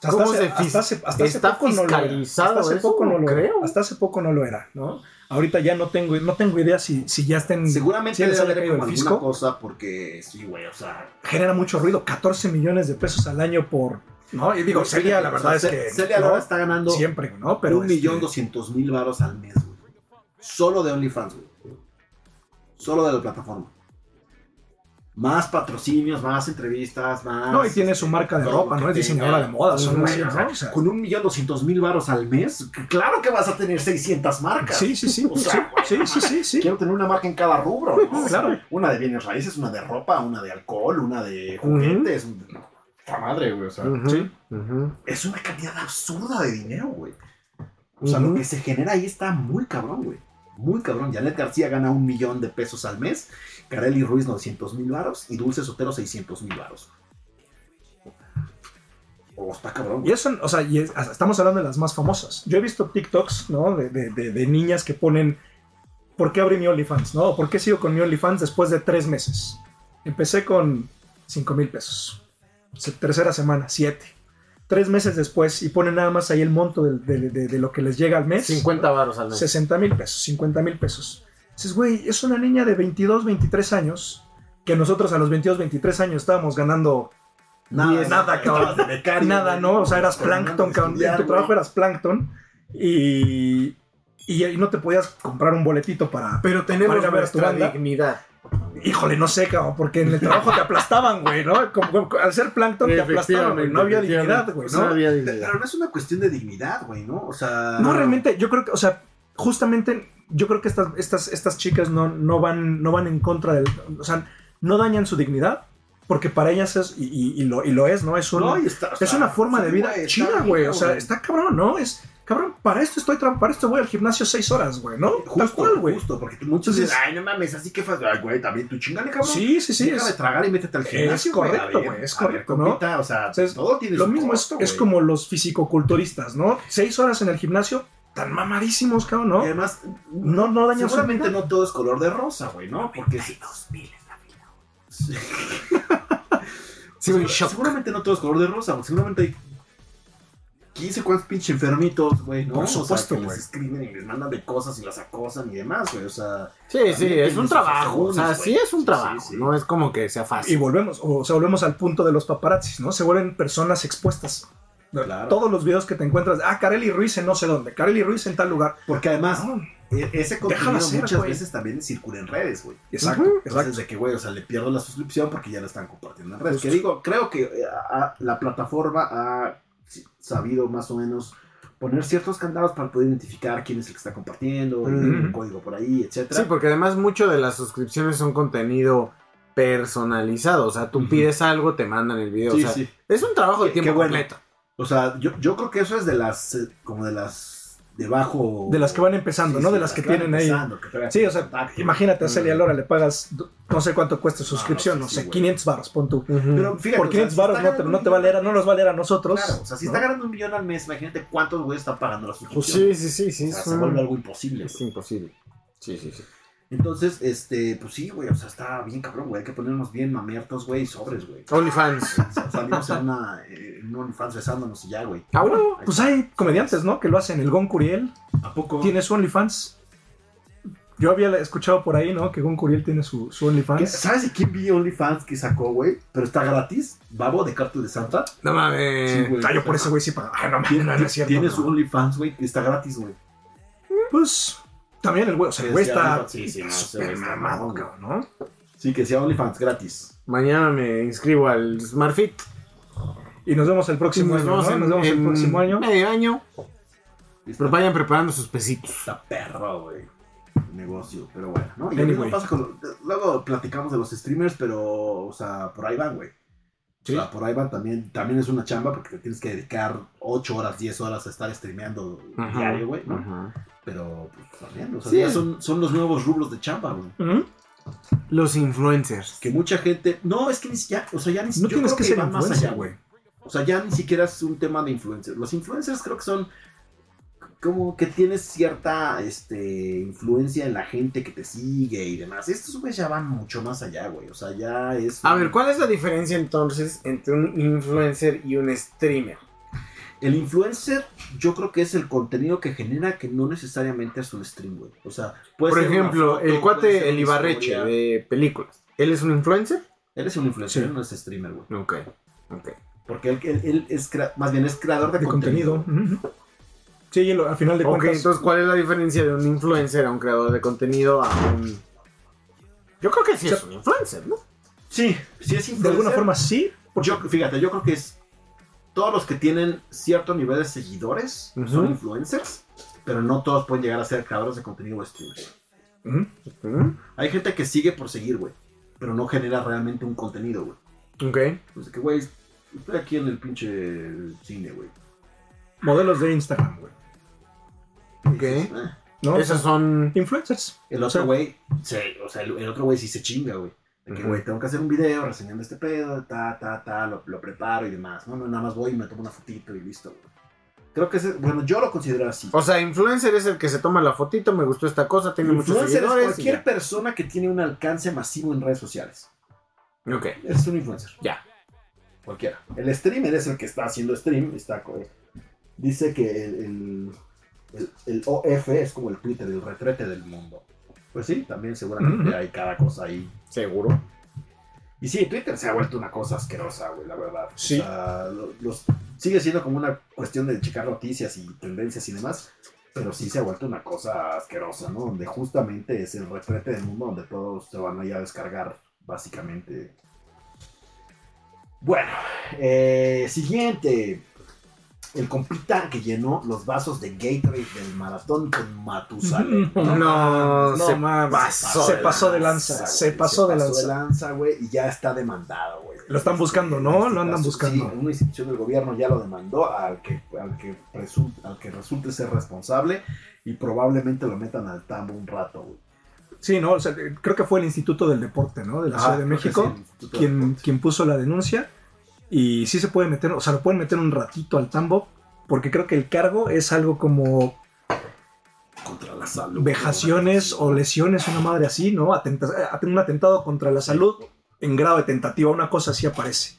Sea, ¿Cómo hasta, hace, hasta hace- hasta hace está poco no lo era. Hasta hace eso? poco no lo Creo. era. Hasta hace poco no lo era, ¿no? Ahorita ya no tengo, no tengo idea si, si ya estén. Seguramente si les debe haber como el alguna fisco. cosa porque sí, güey, o sea... Genera mucho ruido. 14 millones de pesos al año por. ¿No? Y digo, Celia, la verdad es que. Celia ¿no? Está ganando Siempre, ¿no? Pero. un millón este, doscientos mil varos al mes, güey. Solo de OnlyFans, güey. Solo de la plataforma. Más patrocinios, más entrevistas, más... No, y tiene su marca de ropa, ¿no? Es diseñadora de moda, son así, ¿no? O sea, Con un millón doscientos mil varos al mes, claro que vas a tener 600 marcas. Sí, sí, sí. O sea, sí, sí, sí, sí. Quiero tener una marca en cada rubro, ¿no? O sea, Claro. Una de bienes raíces, una de ropa, una de alcohol, una de juguetes. Puta madre, güey. O sea, Sí. ujú. es una cantidad absurda de dinero, güey. O sea, lo que se genera ahí está muy cabrón, güey. Muy cabrón. Janet García gana un millón de pesos al mes. Kareli Ruiz 900 mil varos. Y Dulce Sotero 600 mil varos. Oh, está cabrón, Y eso, o sea, y es- estamos hablando de las más famosas. Yo he visto TikToks, ¿no? De, de- de- de niñas que ponen, ¿por qué abrí mi OnlyFans? ¿No? ¿Por qué sigo con mi OnlyFans después de tres meses? Empecé con 5 mil pesos. Se- Tercera semana, 7. Tres meses después y ponen nada más ahí el monto de, de- de- de lo que les llega al mes. 50 varos al mes. 60 mil pesos, 50 mil pesos. Dices, güey, es una niña de 22, 23 años, que nosotros a los 22, 23 años estábamos ganando Nada, nada, cabrón. de becario, nada, güey. ¿no? O sea, eras plancton, cabrón. En tu trabajo eras plancton y, y, y no te podías comprar un boletito para... Pero tenemos Para ir a ver a tu nuestra banda. dignidad. Híjole, no sé, cabrón, porque en el trabajo te aplastaban, güey, ¿no? Como- como- al ser plancton te aplastaban, güey. No había dignidad, güey, No ¿no? había dignidad. Pero no es una cuestión de dignidad, güey, ¿no? O sea. No, realmente, yo creo que, o sea, justamente yo creo que estas, estas, estas chicas no, no, van, no van en contra del. O sea, no dañan su dignidad, porque para ellas es, y, y- y lo, y lo es, ¿no? Es, un- No, está- es una forma de vida chida, güey. O sea, está cabrón, ¿no? Es, cabrón, para esto estoy, para esto voy al gimnasio seis horas, güey, ¿no? Justo, cual, güey. justo, porque muchos Entonces- dicen, ay, no mames, así que fácil. Ay, güey, también tú chingale, cabrón. Sí, sí, sí. Deja de es- tragar y métete al gimnasio. correcto, a ver, güey, es a ver, correcto, ¿no? compita, O sea, O sea, es- todo tiene lo su mismo es, costo, es güey. como los fisicoculturistas, ¿no? Seis horas en el gimnasio, tan mamadísimos, cabrón, Y ¿no? además, No, no dañan su seguramente vida. no todo es color de rosa, güey, ¿no? Porque si- Sí. Sí, güey, Segura- shock. Seguramente no todo es color de rosa, porque seguramente hay 15 cuantos pinches enfermitos, güey, ¿no? Por O sea, supuesto, güey. les escriben y les mandan de cosas y las acosan y demás, güey. O sea, Sí, sí, es un trabajo. O sea, sí güey. es un Sí, trabajo. sí, sí. No es como que sea Y fácil. volvemos, o sea, volvemos al punto de los paparazzis, ¿no? Se vuelven personas expuestas. Claro. Todos los videos que te encuentras, ah, Kareli Ruiz en no sé dónde, Kareli Ruiz en tal lugar. porque además, No, e- ese contenido muchas güey. veces también circula en redes, güey. exacto. Entonces, exacto. de que, güey, o sea, le pierdo la suscripción porque ya la están compartiendo en redes. Justo. Que digo, creo que eh, a- la plataforma ha sabido más o menos poner ciertos candados para poder identificar quién es el que está compartiendo, y Ujú. un código por ahí, etcétera. Sí, porque además mucho de las suscripciones son contenido personalizado. O sea, tú pides algo, te mandan el video. Sí, o sea, sí. es un trabajo de tiempo qué completo. O sea, yo, yo creo que eso es de las, eh, como de las de bajo... De las que van empezando, Sí, ¿no? sí, de las que tienen ahí. que Sí, o sea, contacto. imagínate a Mm. Celia Lora, le pagas, no sé cuánto cuesta su suscripción, no, no, sí, sé, sí, güey. 500 baros, pon tú. Pero fíjate, Por o sea, 500 si baros no te, no te va a leer, no nos va a leer a nosotros. Claro, o sea, si ¿no? está ganando un millón al mes, imagínate cuántos güeyes están pagando la suscripción. Sí, sí, sí, sí. O sea, se vuelve algo imposible. Es imposible. Sí, sí, sí. Entonces, este, pues sí, güey, o sea, está bien cabrón, güey. Hay que ponernos bien mamertos, güey, y sobres, güey. OnlyFans. Salimos en una, eh, en un OnlyFans besándonos y ya, güey. Ah, bueno. Pues hay comediantes, ¿no? Que lo hacen. El Gon Curiel ¿A poco? tiene su OnlyFans. Yo había escuchado por ahí, ¿no? Que Gon Curiel tiene su, su ¿Qué- OnlyFans. ¿Sabes de quién vi OnlyFans que sacó, güey? Pero está gratis. Babo de Cartu de Santa. No mames. Sí, güey. Ah, yo por ese güey sí pago. Ah, no, Tiene, no, no es cierto. tiene no. su OnlyFans, güey, que está gratis, güey. Pues también el güey, o sea, el Sí, güey está súper mamado, cabrón, ¿no? Sí, que sea OnlyFans gratis. Mañana me inscribo al SmartFit. Y nos vemos el próximo Nos año, vemos ¿no? en- Nos vemos el próximo año. Medio año. Pero vayan preparando sus pesitos. está perro, güey. Negocio, pero bueno, ¿no? Y lo Anyway. mismo pasa con. Luego platicamos de los streamers, pero, o sea, por ahí van, güey. Sí. O sea, por ahí van también, también es una chamba porque te tienes que dedicar 8 horas, 10 horas a estar streameando Ajá, diario, güey, ¿no? ajá. Pero, pues también, o sea, Sí. ya son, son los nuevos rubros de chamba, güey. Los influencers. Que mucha gente. No, es que ni siquiera. O sea, ya ni No yo tienes creo que ser van más allá, güey. O sea, ya ni siquiera es un tema de influencers. Los influencers creo que son como que tienes cierta este, influencia en la gente que te sigue y demás. Estos güeyes ya van mucho más allá, güey. O sea, ya es... A ver, ¿cuál es la diferencia entonces entre un influencer y un streamer? El influencer, yo creo que es el contenido que genera que no necesariamente es un stream, güey. O sea, puede Por ser ejemplo, foto, el cuate, el Ibarreche historia. de películas. ¿Él es un influencer? Él es un influencer, Sí. él no es streamer, güey. Ok. Ok. Porque él, él- él es, más bien es creador de, de contenido. Sí, y lo- al final de Ok, cuentas. entonces, ¿cuál es la diferencia de un influencer a un creador de contenido a un. Yo creo que sí O sea, es un influencer, ¿no? Sí, sí es influencer. de alguna forma sí. Porque, Yo, fíjate, yo creo que es todos los que tienen cierto nivel de seguidores son influencers, pero no todos pueden llegar a ser creadores de contenido o streamers. Hay gente que sigue por seguir, güey, pero no genera realmente un contenido, güey. Ok. Pues que, güey, estoy aquí en el pinche cine, güey. modelos de Instagram, güey. Ok. Eh, ¿no? Esas son. Influencers. El O sea, otro güey, sí, o sea, el, el otro güey sí se chinga, güey. De que, güey, tengo que hacer un video reseñando este pedo, ta, ta, ta, lo, lo preparo y demás. No, no, nada más voy y me tomo una fotito y listo, güey. Creo que ese, bueno, yo lo considero así. O sea, influencer es el que se toma la fotito, me gustó esta cosa, tiene muchos Influencer es seguidores. cualquier y persona que tiene un alcance masivo en redes sociales. Ok, Es un influencer. ya. Cualquiera. El streamer es el que está haciendo stream. Está, dice que el, el, el- el OF es como el Twitter, el retrete del mundo. Pues sí, también seguramente hay cada cosa ahí. Seguro. Y sí, Twitter se ha vuelto una cosa asquerosa, güey, la verdad. Sí. O sea, lo- los, sigue siendo como una cuestión de checar noticias y tendencias y demás. Pero sí se ha vuelto una cosa asquerosa, ¿no? Donde justamente es el retrete del mundo donde todos se van a ir a descargar, básicamente. Bueno, eh, siguiente. El compita que llenó los vasos de Gatorade del maratón con Matusalén. No, No, no se pasó se de pasó de lanza. güey, Se pasó de lanza. lanza, güey, y ya está demandado, güey. Lo están buscando, ¿no? Este Lo andan buscando. Sí, una institución del gobierno ya lo demandó al que, al que, presu- al que resulte ser responsable y probablemente lo metan al tambo un rato, güey. Sí, no, o sea, creo que fue el Instituto del Deporte, ¿no? De la Ah, Ciudad de México, sí, quien, quien puso la denuncia. Y sí se puede meter, o sea, lo pueden meter un ratito al tambo, porque creo que el cargo es algo como Contra la salud. vejaciones o lesiones, una madre así, ¿no? Atenta- un atentado contra la salud en grado de tentativa, una cosa así aparece.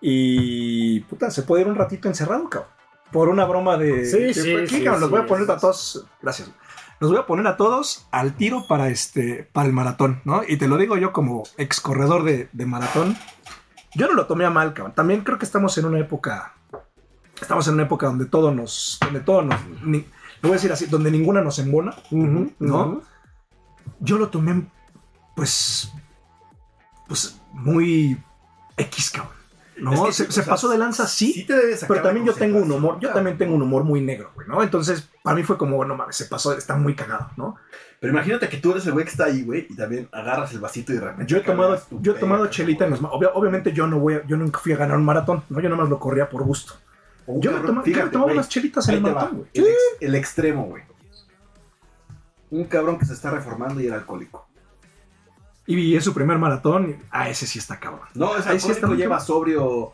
Y, puta, se puede ir un ratito encerrado, cabrón. Por una broma de... Sí, de- sí, aquí, sí, cabrón, los voy a poner a todos... Gracias. Los voy a poner a todos al tiro para, este, para el maratón, ¿no? Y te lo digo yo como ex corredor de, de maratón. Yo no lo tomé a mal, cabrón. También creo que estamos en una época... Estamos en una época donde todo nos... Donde todo nos... ni- lo voy a decir así, donde ninguna nos embona, ¿no? yo lo tomé, pues, pues muy X, cabrón. No, Es que se, pasó de lanza, sí, Sí te pero también yo tengo un humor, yo también tengo un humor muy negro, güey, ¿no? Entonces, para mí fue como, bueno, mames, se pasó, está muy cagado, ¿no? Pero imagínate que tú eres el güey que está ahí, güey, y también agarras el vasito y de repente. Yo he tomado, yo he tomado chelita en los obvia- obviamente yo no voy, a- yo nunca fui a ganar un maratón, ¿no? Yo nomás lo corría por gusto. Yo me cabrón, tomaba, yo me fíjate, tomaba unas chelitas en el maratón, güey. El, ex- el extremo, güey. Un cabrón que se está reformando y era alcohólico. Y es su primer maratón, ah, ese sí está cabrón. No, es Ahí sí está lleva cabrón. sobrio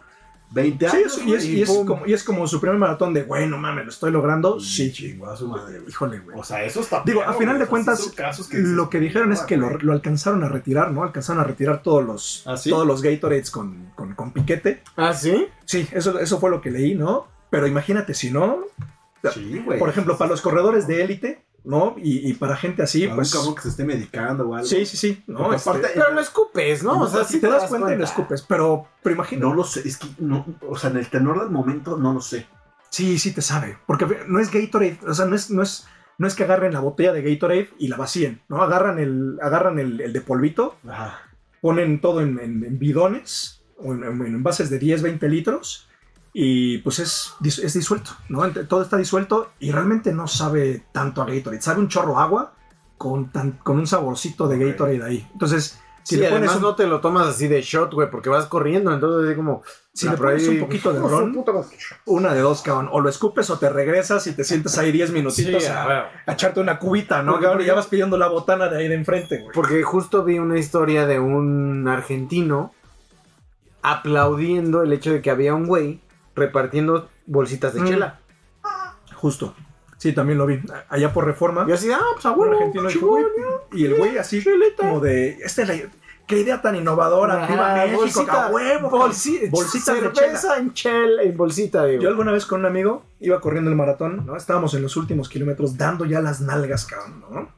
20 Sí, años. eso- y, es, y como, y es como su primer maratón de, güey, no mames, lo estoy logrando. Y Sí, chingó a su madre, güey. híjole, güey. O sea, eso está Digo, a final güey. de O sea, cuentas, sí casos que Lo que dijeron es "Ah, que lo, güey". lo alcanzaron a retirar, ¿no? Alcanzaron a retirar todos los, ¿Ah, sí? todos los Gatorades con, con, con piquete. ¿Ah, sí? Sí, eso, eso fue lo que leí, ¿no? Pero imagínate si no, Sí, güey. por ejemplo, para los corredores de élite, ¿no? Y, y para gente así, Para pues... un cabrón que se esté medicando o algo. Sí, sí, sí. ¿no? Este, aparte- Pero lo escupes, ¿no? O sea, si te das cuenta y lo escupes, pero, pero imagínate. No lo sé, es que no, o sea, en el tenor del momento no lo sé. Sí, sí te sabe. Porque no es Gatorade, o sea, no es, no es, no es que agarren la botella de Gatorade y la vacíen, ¿no? Agarran el, agarran el, el de polvito, Ajá. ponen todo en, en- en bidones o en, en envases de 10, 20 litros y pues es, es disuelto, ¿no? Todo está disuelto y realmente no sabe tanto a Gatorade. Sabe un chorro agua con, tan- con un saborcito de. Gatorade ahí. Entonces, si Sí, le pones además un, no te lo tomas así de shot, güey, porque vas corriendo, entonces así como... si la le pones ahí- un poquito de ¡Oh, su ron, una de dos, cabrón. O lo escupes o te regresas y te sientes ahí 10 minutitos Sí, a, echarte una cubita, ¿no? Cabrón? Ya vas pidiendo la botana de ahí de enfrente, güey. Porque justo vi una historia de un argentino aplaudiendo el hecho de que había un güey repartiendo bolsitas de Mm. chela. Justo. Sí, también lo vi. Allá por reforma. Y así, ah, pues a un huevo, argentino y el güey así chelita. como de esta es la, qué idea tan innovadora. ¡Viva Ajá, México, bolsita, a huevo! bolsi- bolsitas de cerveza en chel, en bolsita, digo. Yo alguna vez con un amigo iba corriendo el maratón, ¿no? Estábamos en los últimos kilómetros dando ya las nalgas, cabrón, ¿no?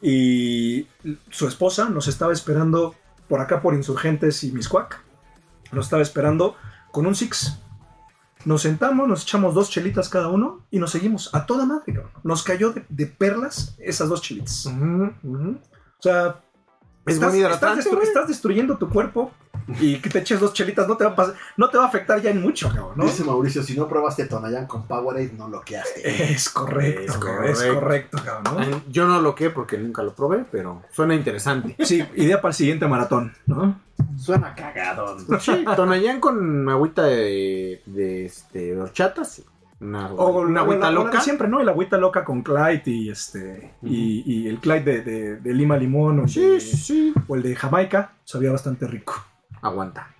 Y su esposa nos estaba esperando por acá por Insurgentes y Miscuac. Nos estaba esperando con un Six. Nos sentamos, nos echamos dos chelitas cada uno y nos seguimos a toda madre, cabrón. Nos cayó de, de perlas esas dos chelitas. O sea, Es estás, estás destru- estás destruyendo tu cuerpo y que te eches dos chelitas no te va a, pasar- no te va a afectar ya en mucho, cabrón, ¿no? Dice Mauricio, si no probaste Tonayán con Powerade, no lo quedaste. Es correcto, Es cabrón, es correcto. correcto, cabrón, ¿no? Yo no lo que porque nunca lo probé, pero suena interesante. Sí, idea para el siguiente maratón, ¿no? Suena cagadón. Sí, Tonayán con agüita de, de, este, horchata, sí. Una, una agüita la- la de loca. siempre, ¿no? Y la agüita loca con Clyde y este. y, y el Clyde de, de- de Lima Limón o el, Sí, de, sí, sí. o el de Jamaica. Sabía bastante rico. Aguanta.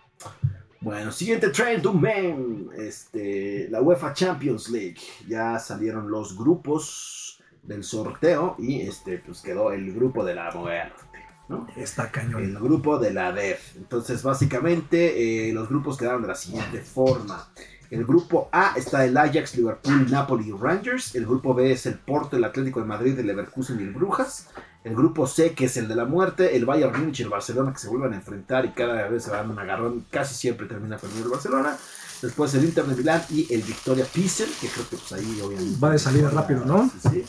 Bueno, siguiente trend, un man. Este, la UEFA Champions League. Ya salieron los grupos del sorteo y este, pues quedó el grupo de la muerte. ¿no? Está El cañón. grupo de la DEF. Entonces, básicamente, eh, los grupos quedaron de la siguiente forma. El grupo A está el Ajax, Liverpool, Napoli y Rangers. El grupo B es el Porto, el Atlético de Madrid, el Leverkusen y el Brujas. El grupo C, que es el de la muerte, el Bayern Múnich y el Barcelona, que se vuelven a enfrentar y cada vez se van un agarrón. Casi siempre termina perdiendo el Barcelona. Después el Inter de Milán y el Victoria Pilsen, que creo que pues ahí obviamente... Va de salida rápido, ¿no? Sí, sí.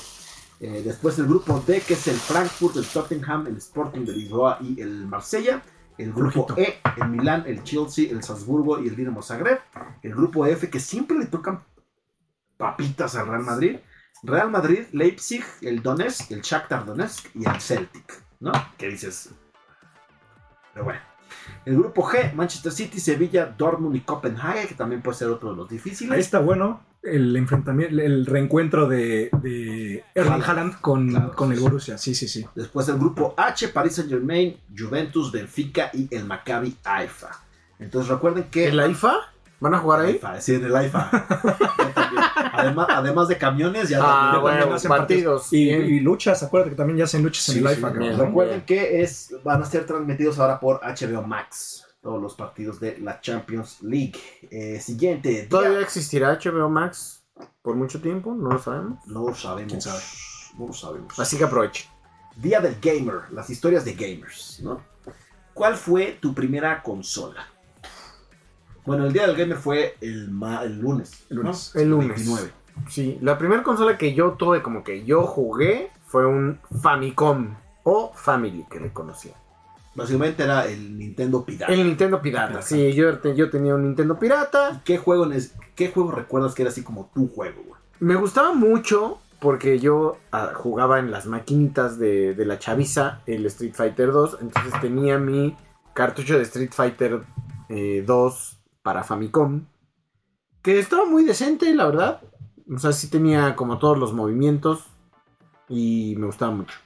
Eh, después el grupo D, que es el Frankfurt, el Tottenham, el Sporting de Lisboa y el Marsella. El grupo. E, el Milán, el Chelsea, el Salzburgo y el Dinamo Zagreb. El grupo F, que siempre le tocan papitas al Real Madrid. Real Madrid, Leipzig, el Donetsk, el Shakhtar Donetsk y el Celtic, ¿no? ¿Qué dices? Pero bueno. El grupo G, Manchester City, Sevilla, Dortmund y Copenhague, que también puede ser otro de los difíciles. Ahí está bueno el enfrentamiento, el reencuentro de, de Erling Haaland. Con, Claro, con sí, el sí. Borussia. Sí, sí, sí. Después el grupo H, Paris Saint Germain, Juventus, Benfica y el Maccabi Haifa. Entonces recuerden que... ¿En la IFA? ¿Van a jugar ahí? Haifa, sí, en el también. además, además de camiones, ya Ah, también- bueno, hacen partidos. Y, luchas, acuérdate que también ya hacen luchas en el sí, IFA, bien. cabrón. Recuerden que es, van a ser transmitidos ahora por HBO Max. Todos los partidos de la Champions League. Eh, siguiente. día- ¿Todavía existirá HBO Max por mucho tiempo? No lo sabemos. No lo sabemos. ¿Quién sabe? No lo sabemos. Así que aproveche. Día del Gamer. Las historias de gamers, ¿no? ¿Cuál fue tu primera consola? Bueno, el Día del Gamer fue el, ma- el lunes. El lunes. El lunes. 29. Sí, la primera consola que yo tuve, como que yo jugué, fue un Famicom o Family, que le conocía. Básicamente era el Nintendo pirata. El Nintendo pirata. Sí, yo, yo tenía un Nintendo pirata. ¿Qué juego, ¿Qué juego recuerdas que era así como tu juego, güey? Me gustaba mucho porque yo ah, jugaba en las maquinitas de, de la chaviza, el Street Fighter 2. Entonces tenía mi cartucho de Street Fighter eh, 2 para Famicom. Que estaba muy decente, la verdad. O sea, sí tenía como todos los movimientos. Y me gustaba mucho.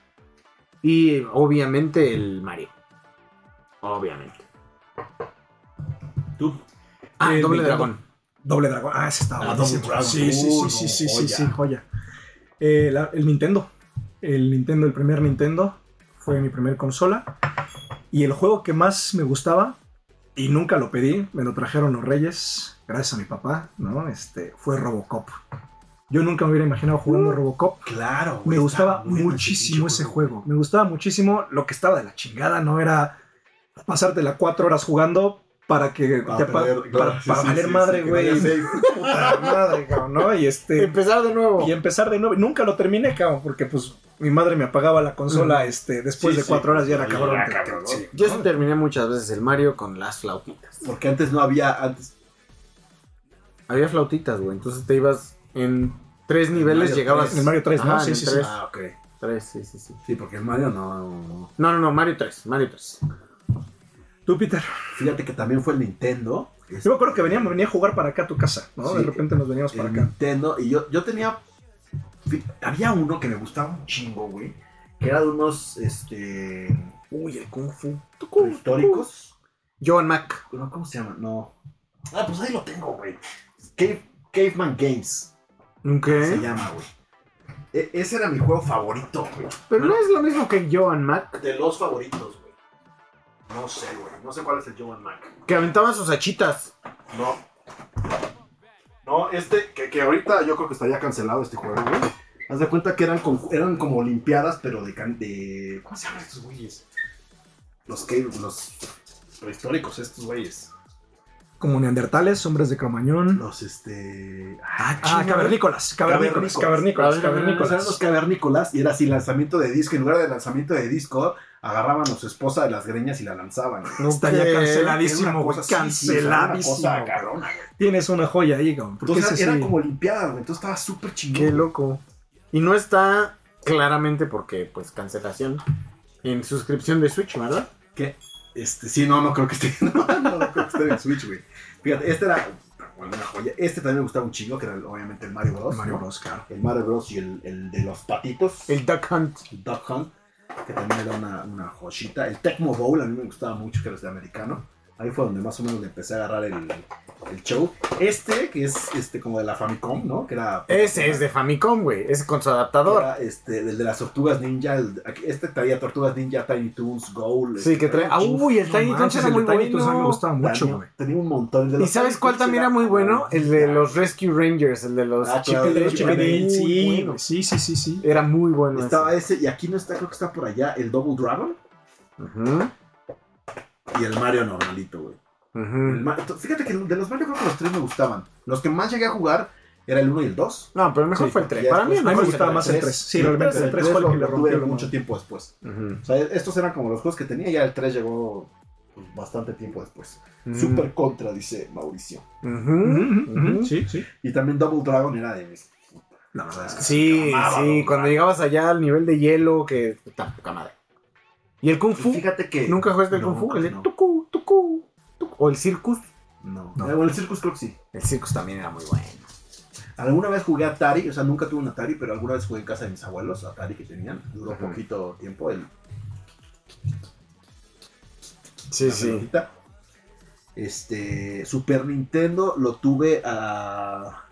Y obviamente el Mario. Obviamente. ¿Tú? Ah, El Doble. Dragón. Doble Dragón. Ah, ese estaba Ah, buenísimo. Double Dragon. Sí, sí, Uh, sí, sí, no, sí, sí, sí, joya. Eh, la- el Nintendo. El Nintendo, el primer Nintendo, fue mi primer consola. Y el juego que más me gustaba, y nunca lo pedí, me lo trajeron los Reyes, gracias a mi papá, ¿no? Este, fue Robocop. Yo nunca me hubiera imaginado jugando Robocop. Claro. Me güey, gustaba estaba bueno muchísimo ese juego. Me gustaba muchísimo lo que estaba de la chingada. No era pasártela cuatro horas jugando para que Para te pa- perder, claro, para, sí, para sí, valer sí, madre, güey. Puta madre, cabrón, ¿no? Y este Empezar de nuevo. y empezar de nuevo. Nunca lo terminé, cabrón, porque pues mi madre me apagaba la consola este después Sí, de sí, cuatro horas ya era ya cabrón. era cabrón, sí, Yo ¿no? sí terminé muchas veces el Mario con las flautitas. Porque antes no había. Antes, Había flautitas, güey. Entonces te ibas en tres El niveles, Mario llegabas. 3. En el Mario 3, ¿no? Sí, sí, sí. tres. ah, ok. Tres, sí, sí, sí. Sí, porque el Mario no. No, no, no, Mario 3, Mario 3. Tú, Peter. Fíjate que también fue el Nintendo. Yo me acuerdo que veníamos, venía a jugar para acá a tu casa, ¿no? Sí, de repente nos veníamos para el acá. Nintendo. Y yo, yo tenía. Había uno que me gustaba un chingo, güey. Que era de unos. Este. Uy, el Kung Fu. históricos. John Mac. No, ¿Cómo se llama? No. Ah, pues ahí lo tengo, güey. Cave, Caveman Games se ¿Qué? llama, güey. E- ese era mi juego favorito, güey. Pero no es lo mismo que Joan Mac. De los favoritos, güey. No sé, güey. No sé cuál es el Joan Mac. Que aventaba sus hachitas. No. No, este, que, que ahorita yo creo que estaría cancelado este juego, güey. Haz de cuenta que eran, con- eran como olimpiadas, pero de, de... ¿Cómo se llaman estos güeyes? Los que... Los prehistóricos, estos güeyes. Como neandertales, hombres de Cromañón. Los, este... Ah, chinga. cavernícolas, cavernícolas, Cavernícolas. cavernícolas, cavernícolas. eran los cavernícolas y era así lanzamiento de disco. En lugar de lanzamiento de disco, agarraban a su esposa de las greñas y la lanzaban. Ok. canceladísimo, una güey. una Canceladísimo. cosa güey. Tienes una joya ahí, cabrón. Entonces era sí- como limpiada, güey. Entonces estaba súper chingón. Qué loco. Y no está claramente porque, pues, cancelación en suscripción de Switch, ¿verdad? ¿Qué? Este, sí, no, no creo que esté. No, no, no creo que esté en el Switch, güey. Fíjate, este era una joya. Este también me gustaba un chingo, que era el- obviamente el Mario Bros. Mario. Bros, claro. El Mario Bros. y el, el de los patitos. El Duck Hunt. el Duck Hunt, que también era una, una joyita. El Tecmo Bowl a mí me gustaba mucho, que era de americano. Ahí fue donde más o menos le empecé a agarrar el, el show. Este, que es este como de la Famicom, ¿no? Que era. Ese es de Famicom, güey. Ese con su adaptador. era, este, el de las tortugas ninja. el- este traía tortugas ninja, Tiny Toons, Goal. Sí, que trae. Ah, uy, el Tiny Toons era el muy de Tiny Toons a mí me gustaba mucho, güey. tenía un montón. El de ¿Y sabes cuál también era muy bueno? El de los Rescue Rangers, el de los. Ah, sí, sí, sí, sí. Era muy bueno. Estaba ese. y aquí no está, creo que está por allá, el Double Dragon Ujú, y el Mario normalito, güey. Ma- Fíjate que de los Mario creo que los tres me gustaban. Los que más llegué a jugar era el 1 y el 2. No, pero el mejor Sí, fue el 3. ya Para mí el mí me mejor gustaba más el tres. 3. Sí, Y realmente el 3 fue el que le lo rompió tuve la mucho tiempo después. O sea, estos eran como los juegos que tenía, ya el 3 llegó pues, bastante tiempo después. ujú. Super contra, dice Mauricio. Ujú. Sí, sí. Y también Double Dragon era de mis. La verdad es que Sí, amaba sí, cuando llegabas allá al nivel de hielo, que está poca madre. ¿Y el Kung Fu? Fíjate que. ¿Nunca jugaste el No, Kung Fu? El que de no. tucu, tucu, tucu. ¿O el Circus? No. No. Eh, bueno, el Circus creo que sí. El Circus también era muy bueno. Alguna vez jugué Atari, o sea, nunca tuve un Atari, pero alguna vez jugué en casa de mis abuelos, Atari que tenían. Duró Ajá. poquito tiempo. El, Sí, la pelotita. Este, Super Nintendo lo tuve a.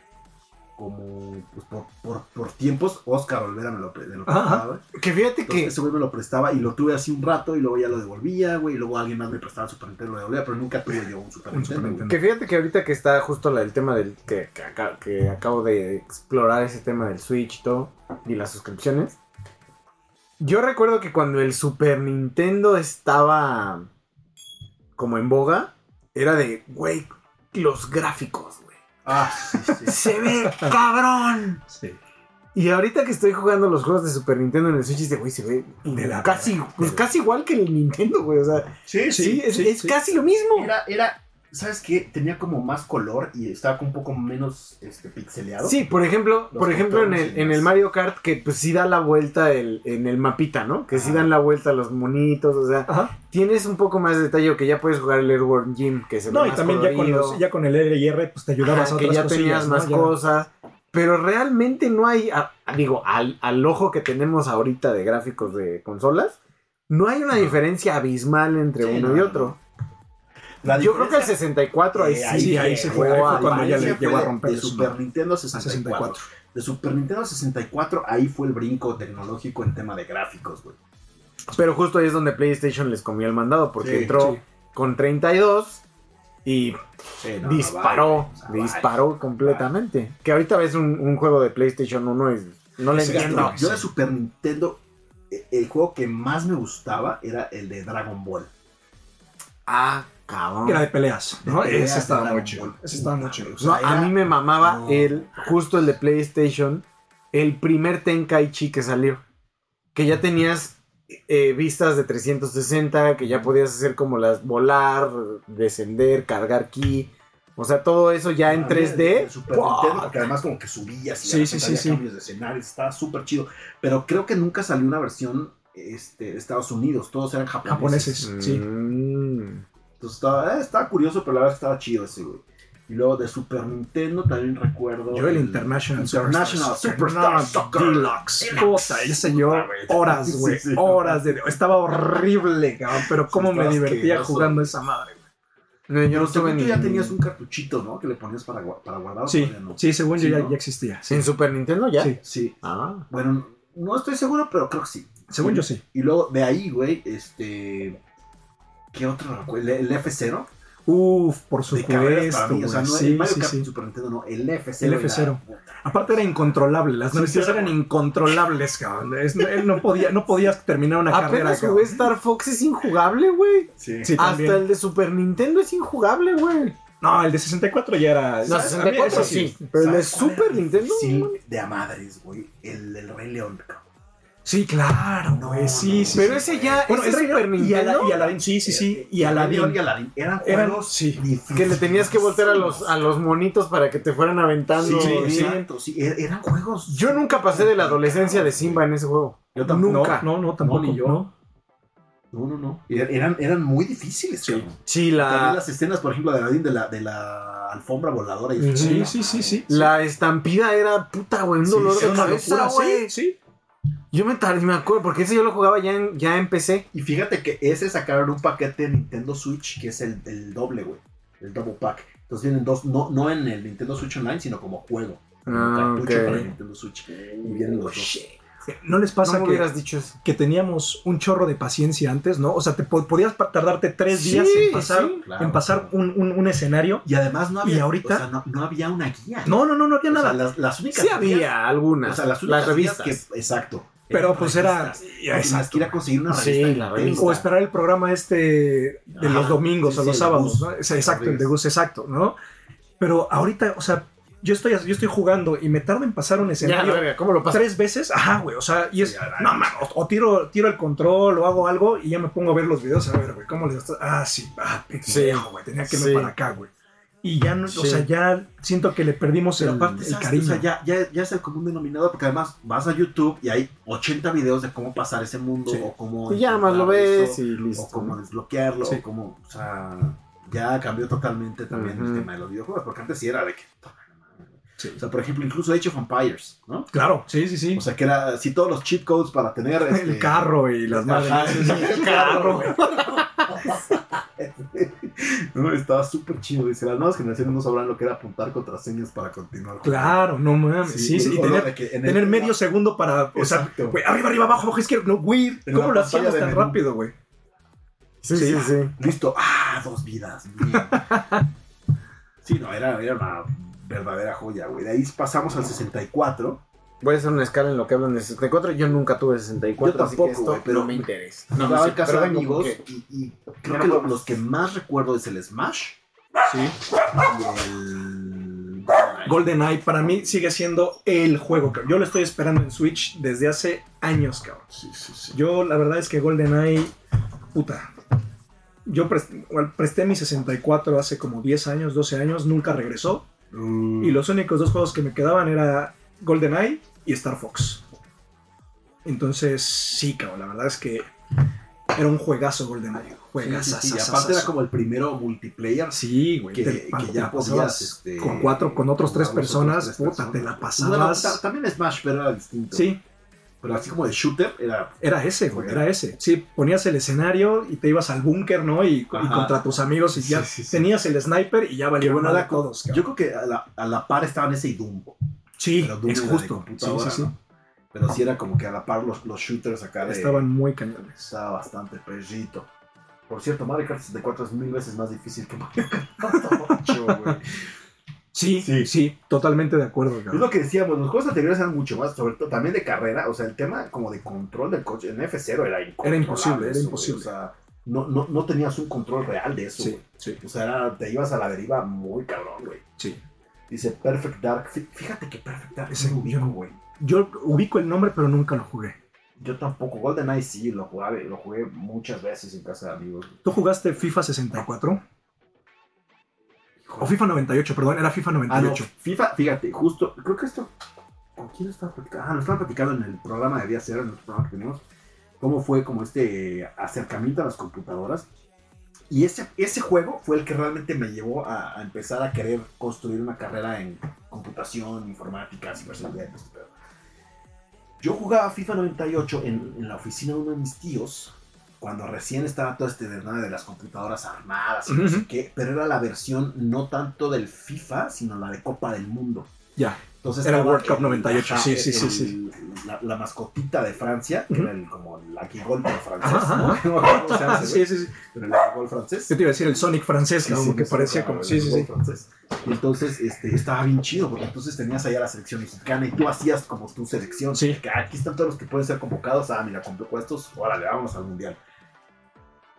Como. Pues por, por, por tiempos. Oscar Olvera me lo, pre- me lo prestaba. Que fíjate Entonces, que ese güey me lo prestaba y lo tuve así un rato y luego ya lo devolvía, güey. Y luego alguien más me prestaba el Super Nintendo y lo devolvía, pero nunca tuve yo un Super Un Nintendo. Super güey. Nintendo. Que fíjate que ahorita que está justo la- el tema del que, que, aca- que acabo de explorar ese tema del Switch y todo, y las suscripciones. Yo recuerdo que cuando el Super Nintendo estaba como en boga, era de, güey, los gráficos. Ah, sí, sí. Se ve cabrón. Sí. Y ahorita que estoy jugando los juegos de Super Nintendo en el Switch, dice, güey, se ve De la casi, pues casi igual que el Nintendo, güey. O sea, Sí, sí, es, sí, es sí. casi lo mismo. Era, era, ¿sabes qué? Tenía como más color y estaba como un poco menos este, pixeleado. Sí, por ejemplo, Los por ejemplo en el, en el Mario Kart que pues sí da la vuelta el, en el mapita, ¿no? Que sí Ajá. dan la vuelta los monitos, o sea, Ajá. tienes un poco más de detalle que ya puedes jugar el Airborne Gym, que se ve No, y también ya con, los, ya con el L y R, pues te ayudabas Ajá, a que otras ya cosillas, tenías ¿no? más Ya- cosas, pero realmente no hay, a- digo, al, al ojo que tenemos ahorita de gráficos de consolas, no hay una diferencia abismal entre Sí, uno no, y no, otro. La Yo creo que el diferencia- 64 ahí Eh, sí, sí, ahí se fue, ahí fue cuando ya le llegó a romper de su Super. Nintendo A 64. 64. De Super Nintendo 64, ahí fue el brinco tecnológico en tema de gráficos, güey. Pero justo ahí es donde PlayStation les comió el mandado, porque Sí, entró sí. con 32 y Sí, no, disparó, no vale, disparó vale. completamente. Que ahorita ves un, un juego de PlayStation 1 y no le entiendo. Yo de Super Nintendo, eh, el juego que más me gustaba era el de Dragon Ball. Ah, cabrón. Era de peleas, ¿no? De peleas Ese estaba muy chido. Ese estaba muy chido. No, a mí me mamaba No. el justo el de PlayStation, el primer Tenkaichi que salió. Que ya tenías eh, vistas de 360, que ya podías hacer como las volar, descender, cargar ki. O sea, todo eso ya en A mí el- 3D. el Super. Nintendo, porque además como que subías y Sí, sí, sí, cambios de escenarios, estaba súper chido. Pero creo que nunca salió una versión este, de Estados Unidos, todos eran japoneses. Japoneses, sí. Entonces estaba, eh, estaba curioso, pero la verdad estaba chido ese, güey. Y luego de Super Nintendo también recuerdo. Yo el International International Superstar Superstar Soccer Deluxe. Puta, ese güey. horas, güey. Sí, sí. Horas de... Estaba horrible, cabrón. Pero cómo me divertía jugando esa madre, güey. No, yo Pero no según tú ya tenías un cartuchito, ¿no? Que le ponías para, para guardar. ¿o Sí, no? sí, según Sí, yo ya, ¿no? ya existía. Sí. ¿En Super Nintendo ya? Sí. Sí. Ah. Bueno, no estoy seguro, pero creo que sí. Según yo sí. Y luego de ahí, güey, este. ¿Qué otro recuerdo? ¿El F0? Uf, por De carreras para supuesto, mí, o sea, no Sí, el Mario sí, Kart sí. Super Nintendo, no, el F0. El era- F0. puta. Aparte era incontrolable, las Sí, noticias eran incontrolables, cabrón. Es- él no podía, no podías terminar una carrera. Apenas jugué Star Fox es injugable, güey. Sí. Sí, también. Hasta el de Super Nintendo es injugable, güey. No, el de 64 ya era. No, ¿sabes? 64 Eso sí. Pero el de ¿Sabes cuál Super Nintendo. difícil de a madres, güey. El del Rey León, cabrón. Sí, claro, No, güey. Sí, no, sí. Pero sí. ese ya. Bueno, ese el Rey Super León y, Ala- Nintendo. y Aladdin, sí, sí, sí. Y Aladdin. y Aladdin eran Eran, juegos sí. difíciles. Que le tenías que voltear a los, a los monitos para que te fueran aventando. Sí, sí, er- eran juegos. Yo nunca pasé de la adolescencia de Simba en ese juego. Yo tampoco. Nunca. No, no, tampoco. ni yo. no. No, no, no. Er- Eran, eran muy difíciles, Sí. Sí, También la, las escenas, por ejemplo, de Aladdin de la, de la alfombra voladora. Y Sí, sí, sí, madre. sí. la estampida era puta, güey, un Sí, dolor sí, de cabeza, güey. sí, sí. Yo me tardé, me acuerdo, porque ese yo lo jugaba ya en, ya en PC. Y fíjate que ese sacaron un paquete de Nintendo Switch que es el, el doble, güey. El double pack. Entonces vienen dos, no, no en el Nintendo Switch Online, sino como juego. Como Ah, cartucho ok. para el Nintendo Switch. Y vienen los dos. ¿No les pasa no que, dicho que teníamos un chorro de paciencia antes, no? O sea, te po- podías tardarte tres Sí, días en pasar, sí, claro, en pasar claro. un, un- un escenario. Y además no había, ¿Y ahorita? o sea, no, no había una guía. No, no, no, no había O sea, nada. las, las únicas Sí guías- había algunas. O sea, las las, únicas revistas. que. Exacto. Pero pues era. revistas. ya, Tenías exacto. que ir a conseguir una Sí, revista. de la revista. O esperar el programa este de los domingos sí, o sí, los sábados, Gus. ¿no? Es- Exacto, el de. Gus, exacto, ¿no? Pero ahorita, o sea, yo estoy, yo estoy jugando y me tardo en pasar un escenario verga, ¿cómo lo pasas? tres veces, ajá, güey, o sea, y es, Sí, ya, no, man, o, o tiro, tiro el control o hago algo y ya me pongo a ver los videos, a ver, güey, ¿cómo le das? Ah, sí, ah, pendejo, güey, tenía que irme Sí. para acá, güey. Y ya, no, o sea, ya siento que le perdimos el, aparte, el cariño. O sea, ya, ya, ya es el común denominador, porque además vas a YouTube y hay 80 videos de cómo pasar ese mundo, Sí. o cómo. Y ya más lo ves eso, y listo. O cómo desbloquearlo, Sí. o cómo. O sea, ya cambió totalmente también el tema de los videojuegos, porque antes sí era de que. Sí. O sea, por ejemplo, incluso Age of Empires, ¿no? Claro, sí, sí, sí. O sea, que era así todos los cheat codes para tener. el este, carro y las Ajá, madres. sí, sí, el carro, güey. no, estaba súper chido. Dice, las nuevas generaciones no sabrán lo que era apuntar contraseñas para continuar. Claro, no mames. Sí, sí, y tener, que el- medio segundo para. O sea, Exacto. güey, arriba, arriba, abajo, abajo, izquierda. No, güey, ¿cómo lo hacíamos tan menú. rápido, güey? Sí, sí, sí. Listo. Ah, dos vidas. Sí, no, era, era una verdadera joya, güey. De ahí pasamos al 64. Voy a hacer una escala en lo que hablan de 64. Yo nunca tuve 64. Yo así tampoco, que esto güey, pero no me interesa. No, no sé, casa pero de amigos. porque- Y, y creo que lo- los que más recuerdo es el Smash Sí. y el. GoldenEye para mí sigue siendo el juego, cabrón. Yo lo estoy esperando en Switch desde hace años, cabrón. Sí, sí, sí. Yo, la verdad es que GoldenEye, puta. Yo presté, bueno, presté mi 64 hace como 10 años, 12 años, nunca regresó. Mm. Y los únicos dos juegos que me quedaban era GoldenEye y Star Fox. Entonces, sí, cabrón, la verdad es que era un juegazo GoldenEye. Sí, sí, Juegazo. sí, y aparte era como el primero multiplayer Sí, güey. que, ya podías este, con cuatro, con otros tres personas, otros tres puta, te la. Bueno, pasabas. ta- también Smash, pero era distinto. Sí, Pero así como de shooter, era. era ese, güey, era ese. Sí, ponías el escenario y te ibas al búnker, ¿no? Y, contra tus amigos y ya tenías el sniper y ya valía bueno, madre era- todos, cabrón. Yo creo que a la, a la par estaban ese y Doom. Sí, pero es justo. Sí, sí, sí. ¿no? Pero sí era como que a la par los, los shooters acá de. Estaban muy cañones. Estaba bastante perrito. Por cierto, Mario Kart 64 es mil veces más difícil que Mario Kart 8, güey. Sí, Sí. sí, totalmente de acuerdo, Es cabrón. lo que decíamos, los juegos anteriores eran mucho más, sobre todo también de carrera, o sea, el tema como de control del coche en F0 era. Era imposible, era eso, imposible. O sea, no, no, no tenías un control real de eso, Sí, sí, O sea, era- te ibas a la deriva muy cabrón, güey. sí. Dice Perfect Dark. Fí- Fíjate que Perfect Dark es un ubico, güey. Yo ubico el nombre, pero nunca lo jugué. Yo tampoco. GoldenEye sí, lo jugué, lo jugué muchas veces en casa de amigos. ¿Tú jugaste FIFA 64? O FIFA 98, perdón, era FIFA Ah, no, 98. FIFA, fíjate, justo, creo que esto. ¿Con quién lo estaba platicando? Ah, lo estaba platicando en el programa de Día Cero, en el programa que teníamos. Cómo fue como este acercamiento a las computadoras. Y ese, ese juego fue el que realmente me llevó a, a empezar a querer construir una carrera en computación, informática, ciberseguridad. todo este. Yo jugaba FIFA 98 en, en la oficina de uno de mis tíos, cuando recién estaba todo este desmadre de las computadoras armadas y no sé qué, pero era la versión no tanto del FIFA, sino la de Copa del Mundo. Ya. Entonces Era el World Cup 98, sí, sí, sí, sí. La mascotita de Francia, que era el, como el Lucky Golf francés, Ajá, ¿no? ajá. No me acuerdo cómo se llama ese sí, sí, sí. pero el Golf francés. Yo te iba a decir el Sonic francés, Sí, como sí, que sí, parecía sí, como. el Sí, sí, sí. Francés. Y entonces este, estaba bien chido, porque entonces tenías ahí a la selección mexicana y tú hacías como tu selección. Sí. Que aquí están todos los que pueden ser convocados. Ah, mira, a estos, órale, vámonos al mundial.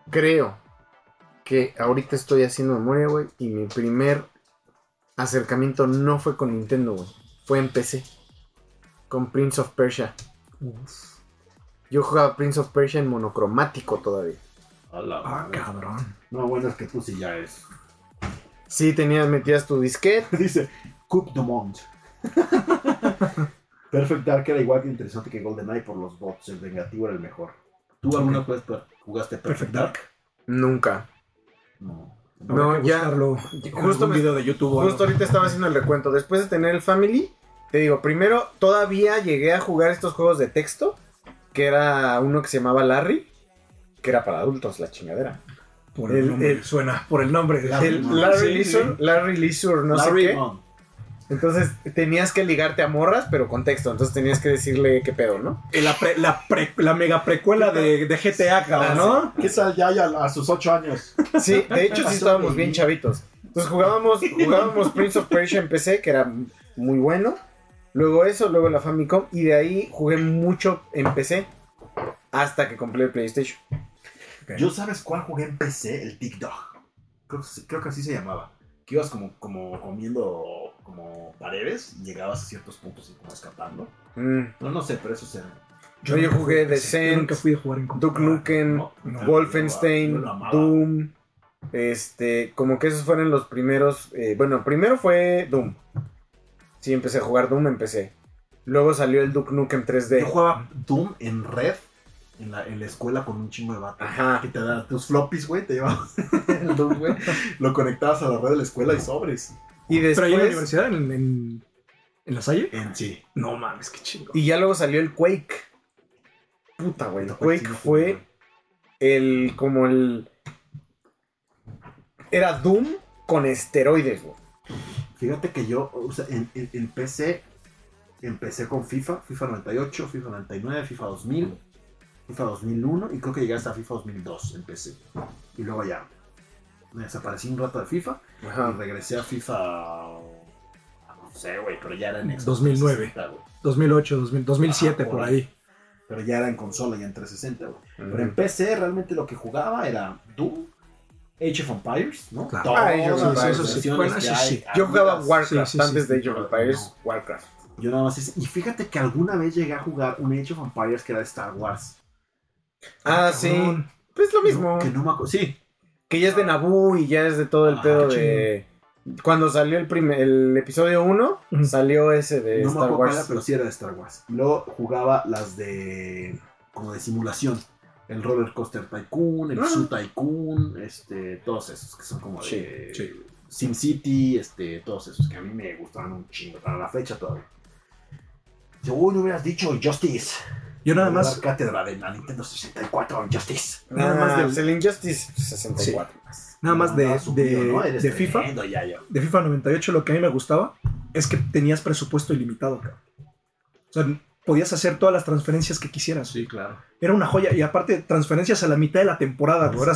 Creo que ahorita estoy haciendo memoria, güey, y mi primer acercamiento no fue con Nintendo, güey. Fue en PC. Con Prince of Persia. Yo jugaba Prince of Persia en monocromático todavía. A la Ah, madre. cabrón. No, bueno, es que tú sí ya es. Sí, tenías, metías tu disquete. Dice Coupe du Monde. Perfect Dark era igual que interesante que GoldenEye por los bots. El vengativo era el mejor. ¿Tú alguna vez jugaste Perfect, Perfect Dark? Dark. Nunca. No. No, que ya- buscarlo justo me- video de YouTube. Justo ahorita estaba haciendo el recuento. Después de tener el Family, te digo, primero todavía llegué a jugar estos juegos de texto. Que era uno que se llamaba Larry. Que era para adultos, la chingadera. Por el, el- nombre, el- suena, por el nombre. Larry, Larry sí. Larry Leisure, no Larry sé qué. Entonces tenías que ligarte a morras, pero con texto. Entonces tenías que decirle qué pedo, ¿no? Eh, La, pre- la, pre- la mega precuela de, de GTA, cabrón, ¿no? ¿Qué tal ya, ya a sus 8 años? Sí, de hecho sí estábamos bien chavitos. Entonces jugábamos, jugábamos Prince of Persia en PC, que era muy bueno. Luego eso, luego la Famicom. Y de ahí jugué mucho en PC. Hasta que compré el PlayStation. Yo sabes cuál jugué en PC, el Tic Dog. Creo, que creo que así se llamaba. Que ibas como, como comiendo como paredes y llegabas a ciertos puntos y como escapando. Mm. No, no sé, pero eso se... Yo, nunca jugué Descent, Yo nunca fui a jugar en Duke. Nukem, No, no. Yo Wolfenstein. Doom. Este, como que esos fueron los primeros. eh, bueno, primero fue Doom. Sí, empecé a jugar Doom, empecé. Luego salió el Duke Nukem 3D. Yo jugaba Doom en red en la, en la escuela con un chingo de vatos. Ajá. Que te daban tus floppies, güey, te llevabas el Doom, güey. Lo conectabas a la red de la escuela y sobres. Y Pero ahí en la después. universidad, en, en, en la Salle. En sí. No mames, qué chingo. Y ya luego salió el Quake. Puta, güey. El Quake fue el. como el. Era Doom con esteroides, güey. Fíjate que yo, o sea, en, en- en PC empecé con FIFA, FIFA 98, FIFA 99, FIFA 2000, FIFA 2001 y creo que llegué hasta FIFA 2002 en PC. Y luego ya me desaparecí un rato de FIFA y Ajá. regresé a FIFA, no sé, güey, pero ya era en Xbox 2009. 360, güey. 2008, 2000, 2007, Ajá, por por ahí. Pero ya era en consola, ya en 360, güey. Pero en. PC realmente lo que jugaba era Doom, Age of Empires, ¿no? Claro. Todas Ah, Age of Empires, eso sí. Bueno, hay, sí. Yo jugaba. Warcraft Sí, sí, antes sí, de sí, Age of Empires. no. Warcraft. Yo nada más ese. Y fíjate que alguna vez llegué a jugar un Age of Empires que era de Star Wars. Ah, sí. Cabrón. Pues lo mismo. Que no me acuerdo. Sí. Que ya es de Naboo y ya es de todo el Ah, pedo de. Cuando salió el, primer, el episodio 1, Ujú. salió ese de no me Star acuerdo cuál Wars. era, pero sí era de Star Wars. Luego jugaba las de. como de simulación. El Roller Coaster Tycoon, el Ah. Zoo Tycoon, este, todos esos que son como de Sí, sí. SimCity, este, todos esos que a mí me gustaban un chingo, para la fecha todavía. No hubieras dicho Justice. Yo nada más, cátedra de la Nintendo 64 Justice. nada más Ah, del- pues el Injustice 64. nada más de, subido, de, ¿no? Eres de FIFA, ya, ya. de FIFA 98, lo que a mí me gustaba es que tenías presupuesto ilimitado, cabrón. O sea, podías hacer todas las transferencias que quisieras. Sí, claro. Era una joya. Y aparte, transferencias a la mitad de la temporada, güey. Ahora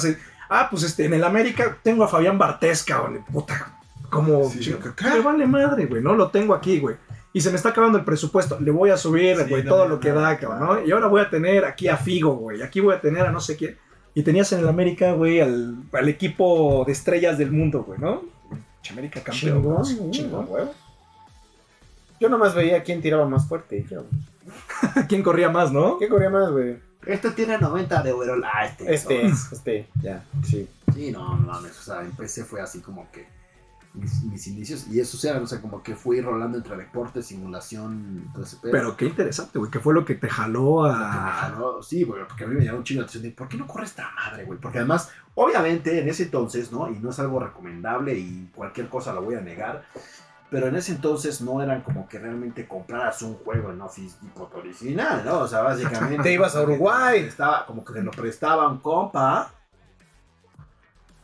ah, pues este, en el América tengo a Fabián Bartés, cabrón. Puta, como. Sí, chico, ¿qué? ¿qué me vale madre, güey? No lo tengo aquí, güey. Y se me está acabando el presupuesto. Le voy a subir, Sí, güey, no, todo no, lo que no, da, cabrón. ¿no? Y ahora voy a tener aquí a Figo, güey. Aquí voy a tener a no sé quién. Y tenías en el América, güey, al, al equipo de estrellas del mundo, güey, ¿no? América campeón. Chingón, güey. chingón, huevo. Yo nomás veía quién tiraba más fuerte. Yo. ¿Quién corría más, no? ¿Qué corría más, güey? Este tiene 90 de overall. Ah, este. Este, este, ya, sí. Sí, no, no mames. O sea, en PC fue así como que mis, mis inicios. Y eso era, o sea, como que fui rolando entre deporte, simulación, todo ese pedo. Pero qué interesante, güey. ¿Qué fue lo que te jaló me a. jaló- sí, güey, porque a mí me llamó un chingo la atención de ¿por qué no corre esta madre, güey? Porque además, obviamente, en ese entonces, ¿no? Y no es algo recomendable y cualquier cosa la voy a negar. Pero en ese entonces no eran como que realmente compraras un juego en Office Depot original, ¿no? O sea, básicamente. Te ibas a Uruguay. Estaba como que te lo prestaba un compa.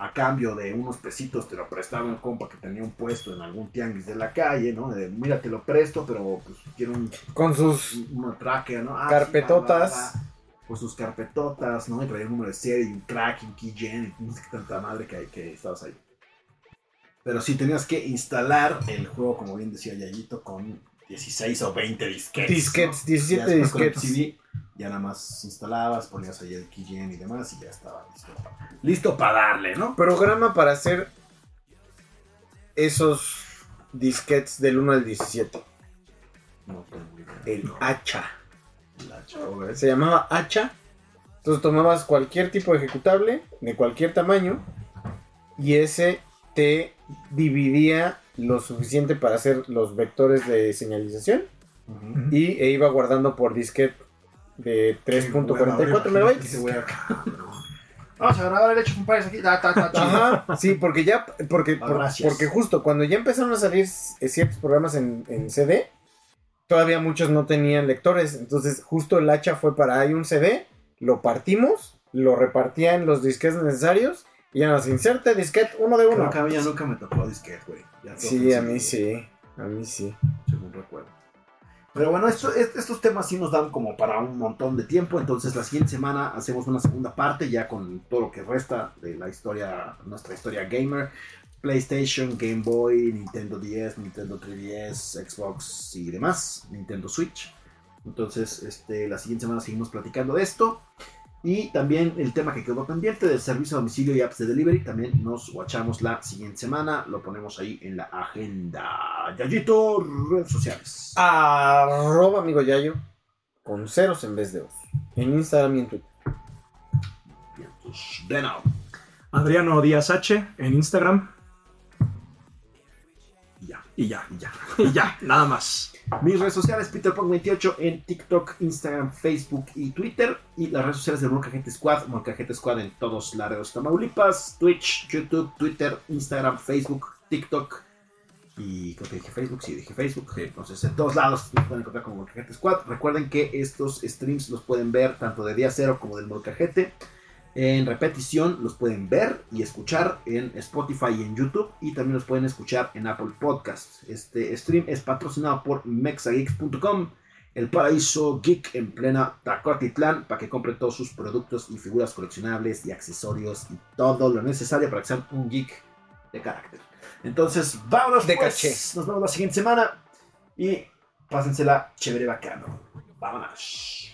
A cambio de unos pesitos te lo prestaba un compa que tenía un puesto en algún tianguis de la calle, ¿no? De, mira, te lo presto, pero pues quiero un, Con sus tracker, ¿no? Ah, Carpetotas. sí, va, va, va. Pues sus carpetotas, ¿no? Y traía un número de serie, un crack, un keygen, y no sé qué tanta madre que, que estabas ahí. Pero sí tenías que instalar el juego, como bien decía Yayito, con 16 o 20 disquetes. ¿no? Disquetes, 17 con el disquetes. CD, ya nada más instalabas, ponías ahí el keygen y demás, y ya estaba listo. Listo para darle, ¿no? programa para hacer esos disquetes del 1 al 17. No tengo idea. El No, hacha. la chava, Se llamaba hacha. Entonces tomabas cualquier tipo de ejecutable de cualquier tamaño y ese te dividía lo suficiente para hacer los vectores de señalización y e iba guardando por disquete de 3.44 megabytes. Vamos a grabar el hecho, compadres, aquí. Ajá, sí, porque ya, porque, por- porque justo cuando ya empezaron a salir c- ciertos programas en, en CD, todavía muchos no tenían lectores, entonces justo el hacha fue para, hay un CD, lo partimos, lo repartía en los disquetes necesarios y ya nos inserte disquete uno de Creo uno. que a mí ya nunca me tocó disquete, güey. Sí, a mí sí, a mí sí. Según recuerdo. Pero bueno, esto- est- estos temas sí nos dan como para un montón de tiempo. Entonces, la siguiente semana hacemos una segunda parte ya con todo lo que resta de la historia, nuestra historia gamer. PlayStation, Game Boy, Nintendo 10, Nintendo 3DS, Xbox y demás, Nintendo Switch. Entonces, este, la siguiente semana seguimos platicando de esto. Y también el tema que quedó pendiente del servicio a domicilio y apps de delivery. También nos watchamos la siguiente semana. Lo ponemos ahí en la agenda. Yayito, redes sociales. Arroba amigo Yayo con ceros en vez de os. En Instagram y en Twitter. Bien, pues, de nuevo. Adriano Díaz H en Instagram. Y ya. Y ya, y ya, y ya, nada más. Mis redes sociales, PeterPong28 en TikTok, Instagram, Facebook y Twitter. Y las redes sociales de Molcajete Squad, Molcajete Squad en todos lados Tamaulipas, Twitch, YouTube, Twitter, Instagram, Facebook, TikTok. Y creo que dije Facebook, sí, dije Facebook. Entonces, en todos lados nos pueden encontrar como Molcajete Squad. Recuerden que estos streams los pueden ver tanto de día cero como del Molcajete. En repetición los pueden ver y escuchar en Spotify y en YouTube y también los pueden escuchar en Apple Podcasts. Este stream es patrocinado por mexageeks.com, el paraíso geek en plena Tacotitlán, para que compren todos sus productos y figuras coleccionables y accesorios y todo lo necesario para que sean un geek de carácter. Entonces, vámonos De pues. caché. Nos vemos la siguiente semana y pásensela chévere bacano. Vámonos.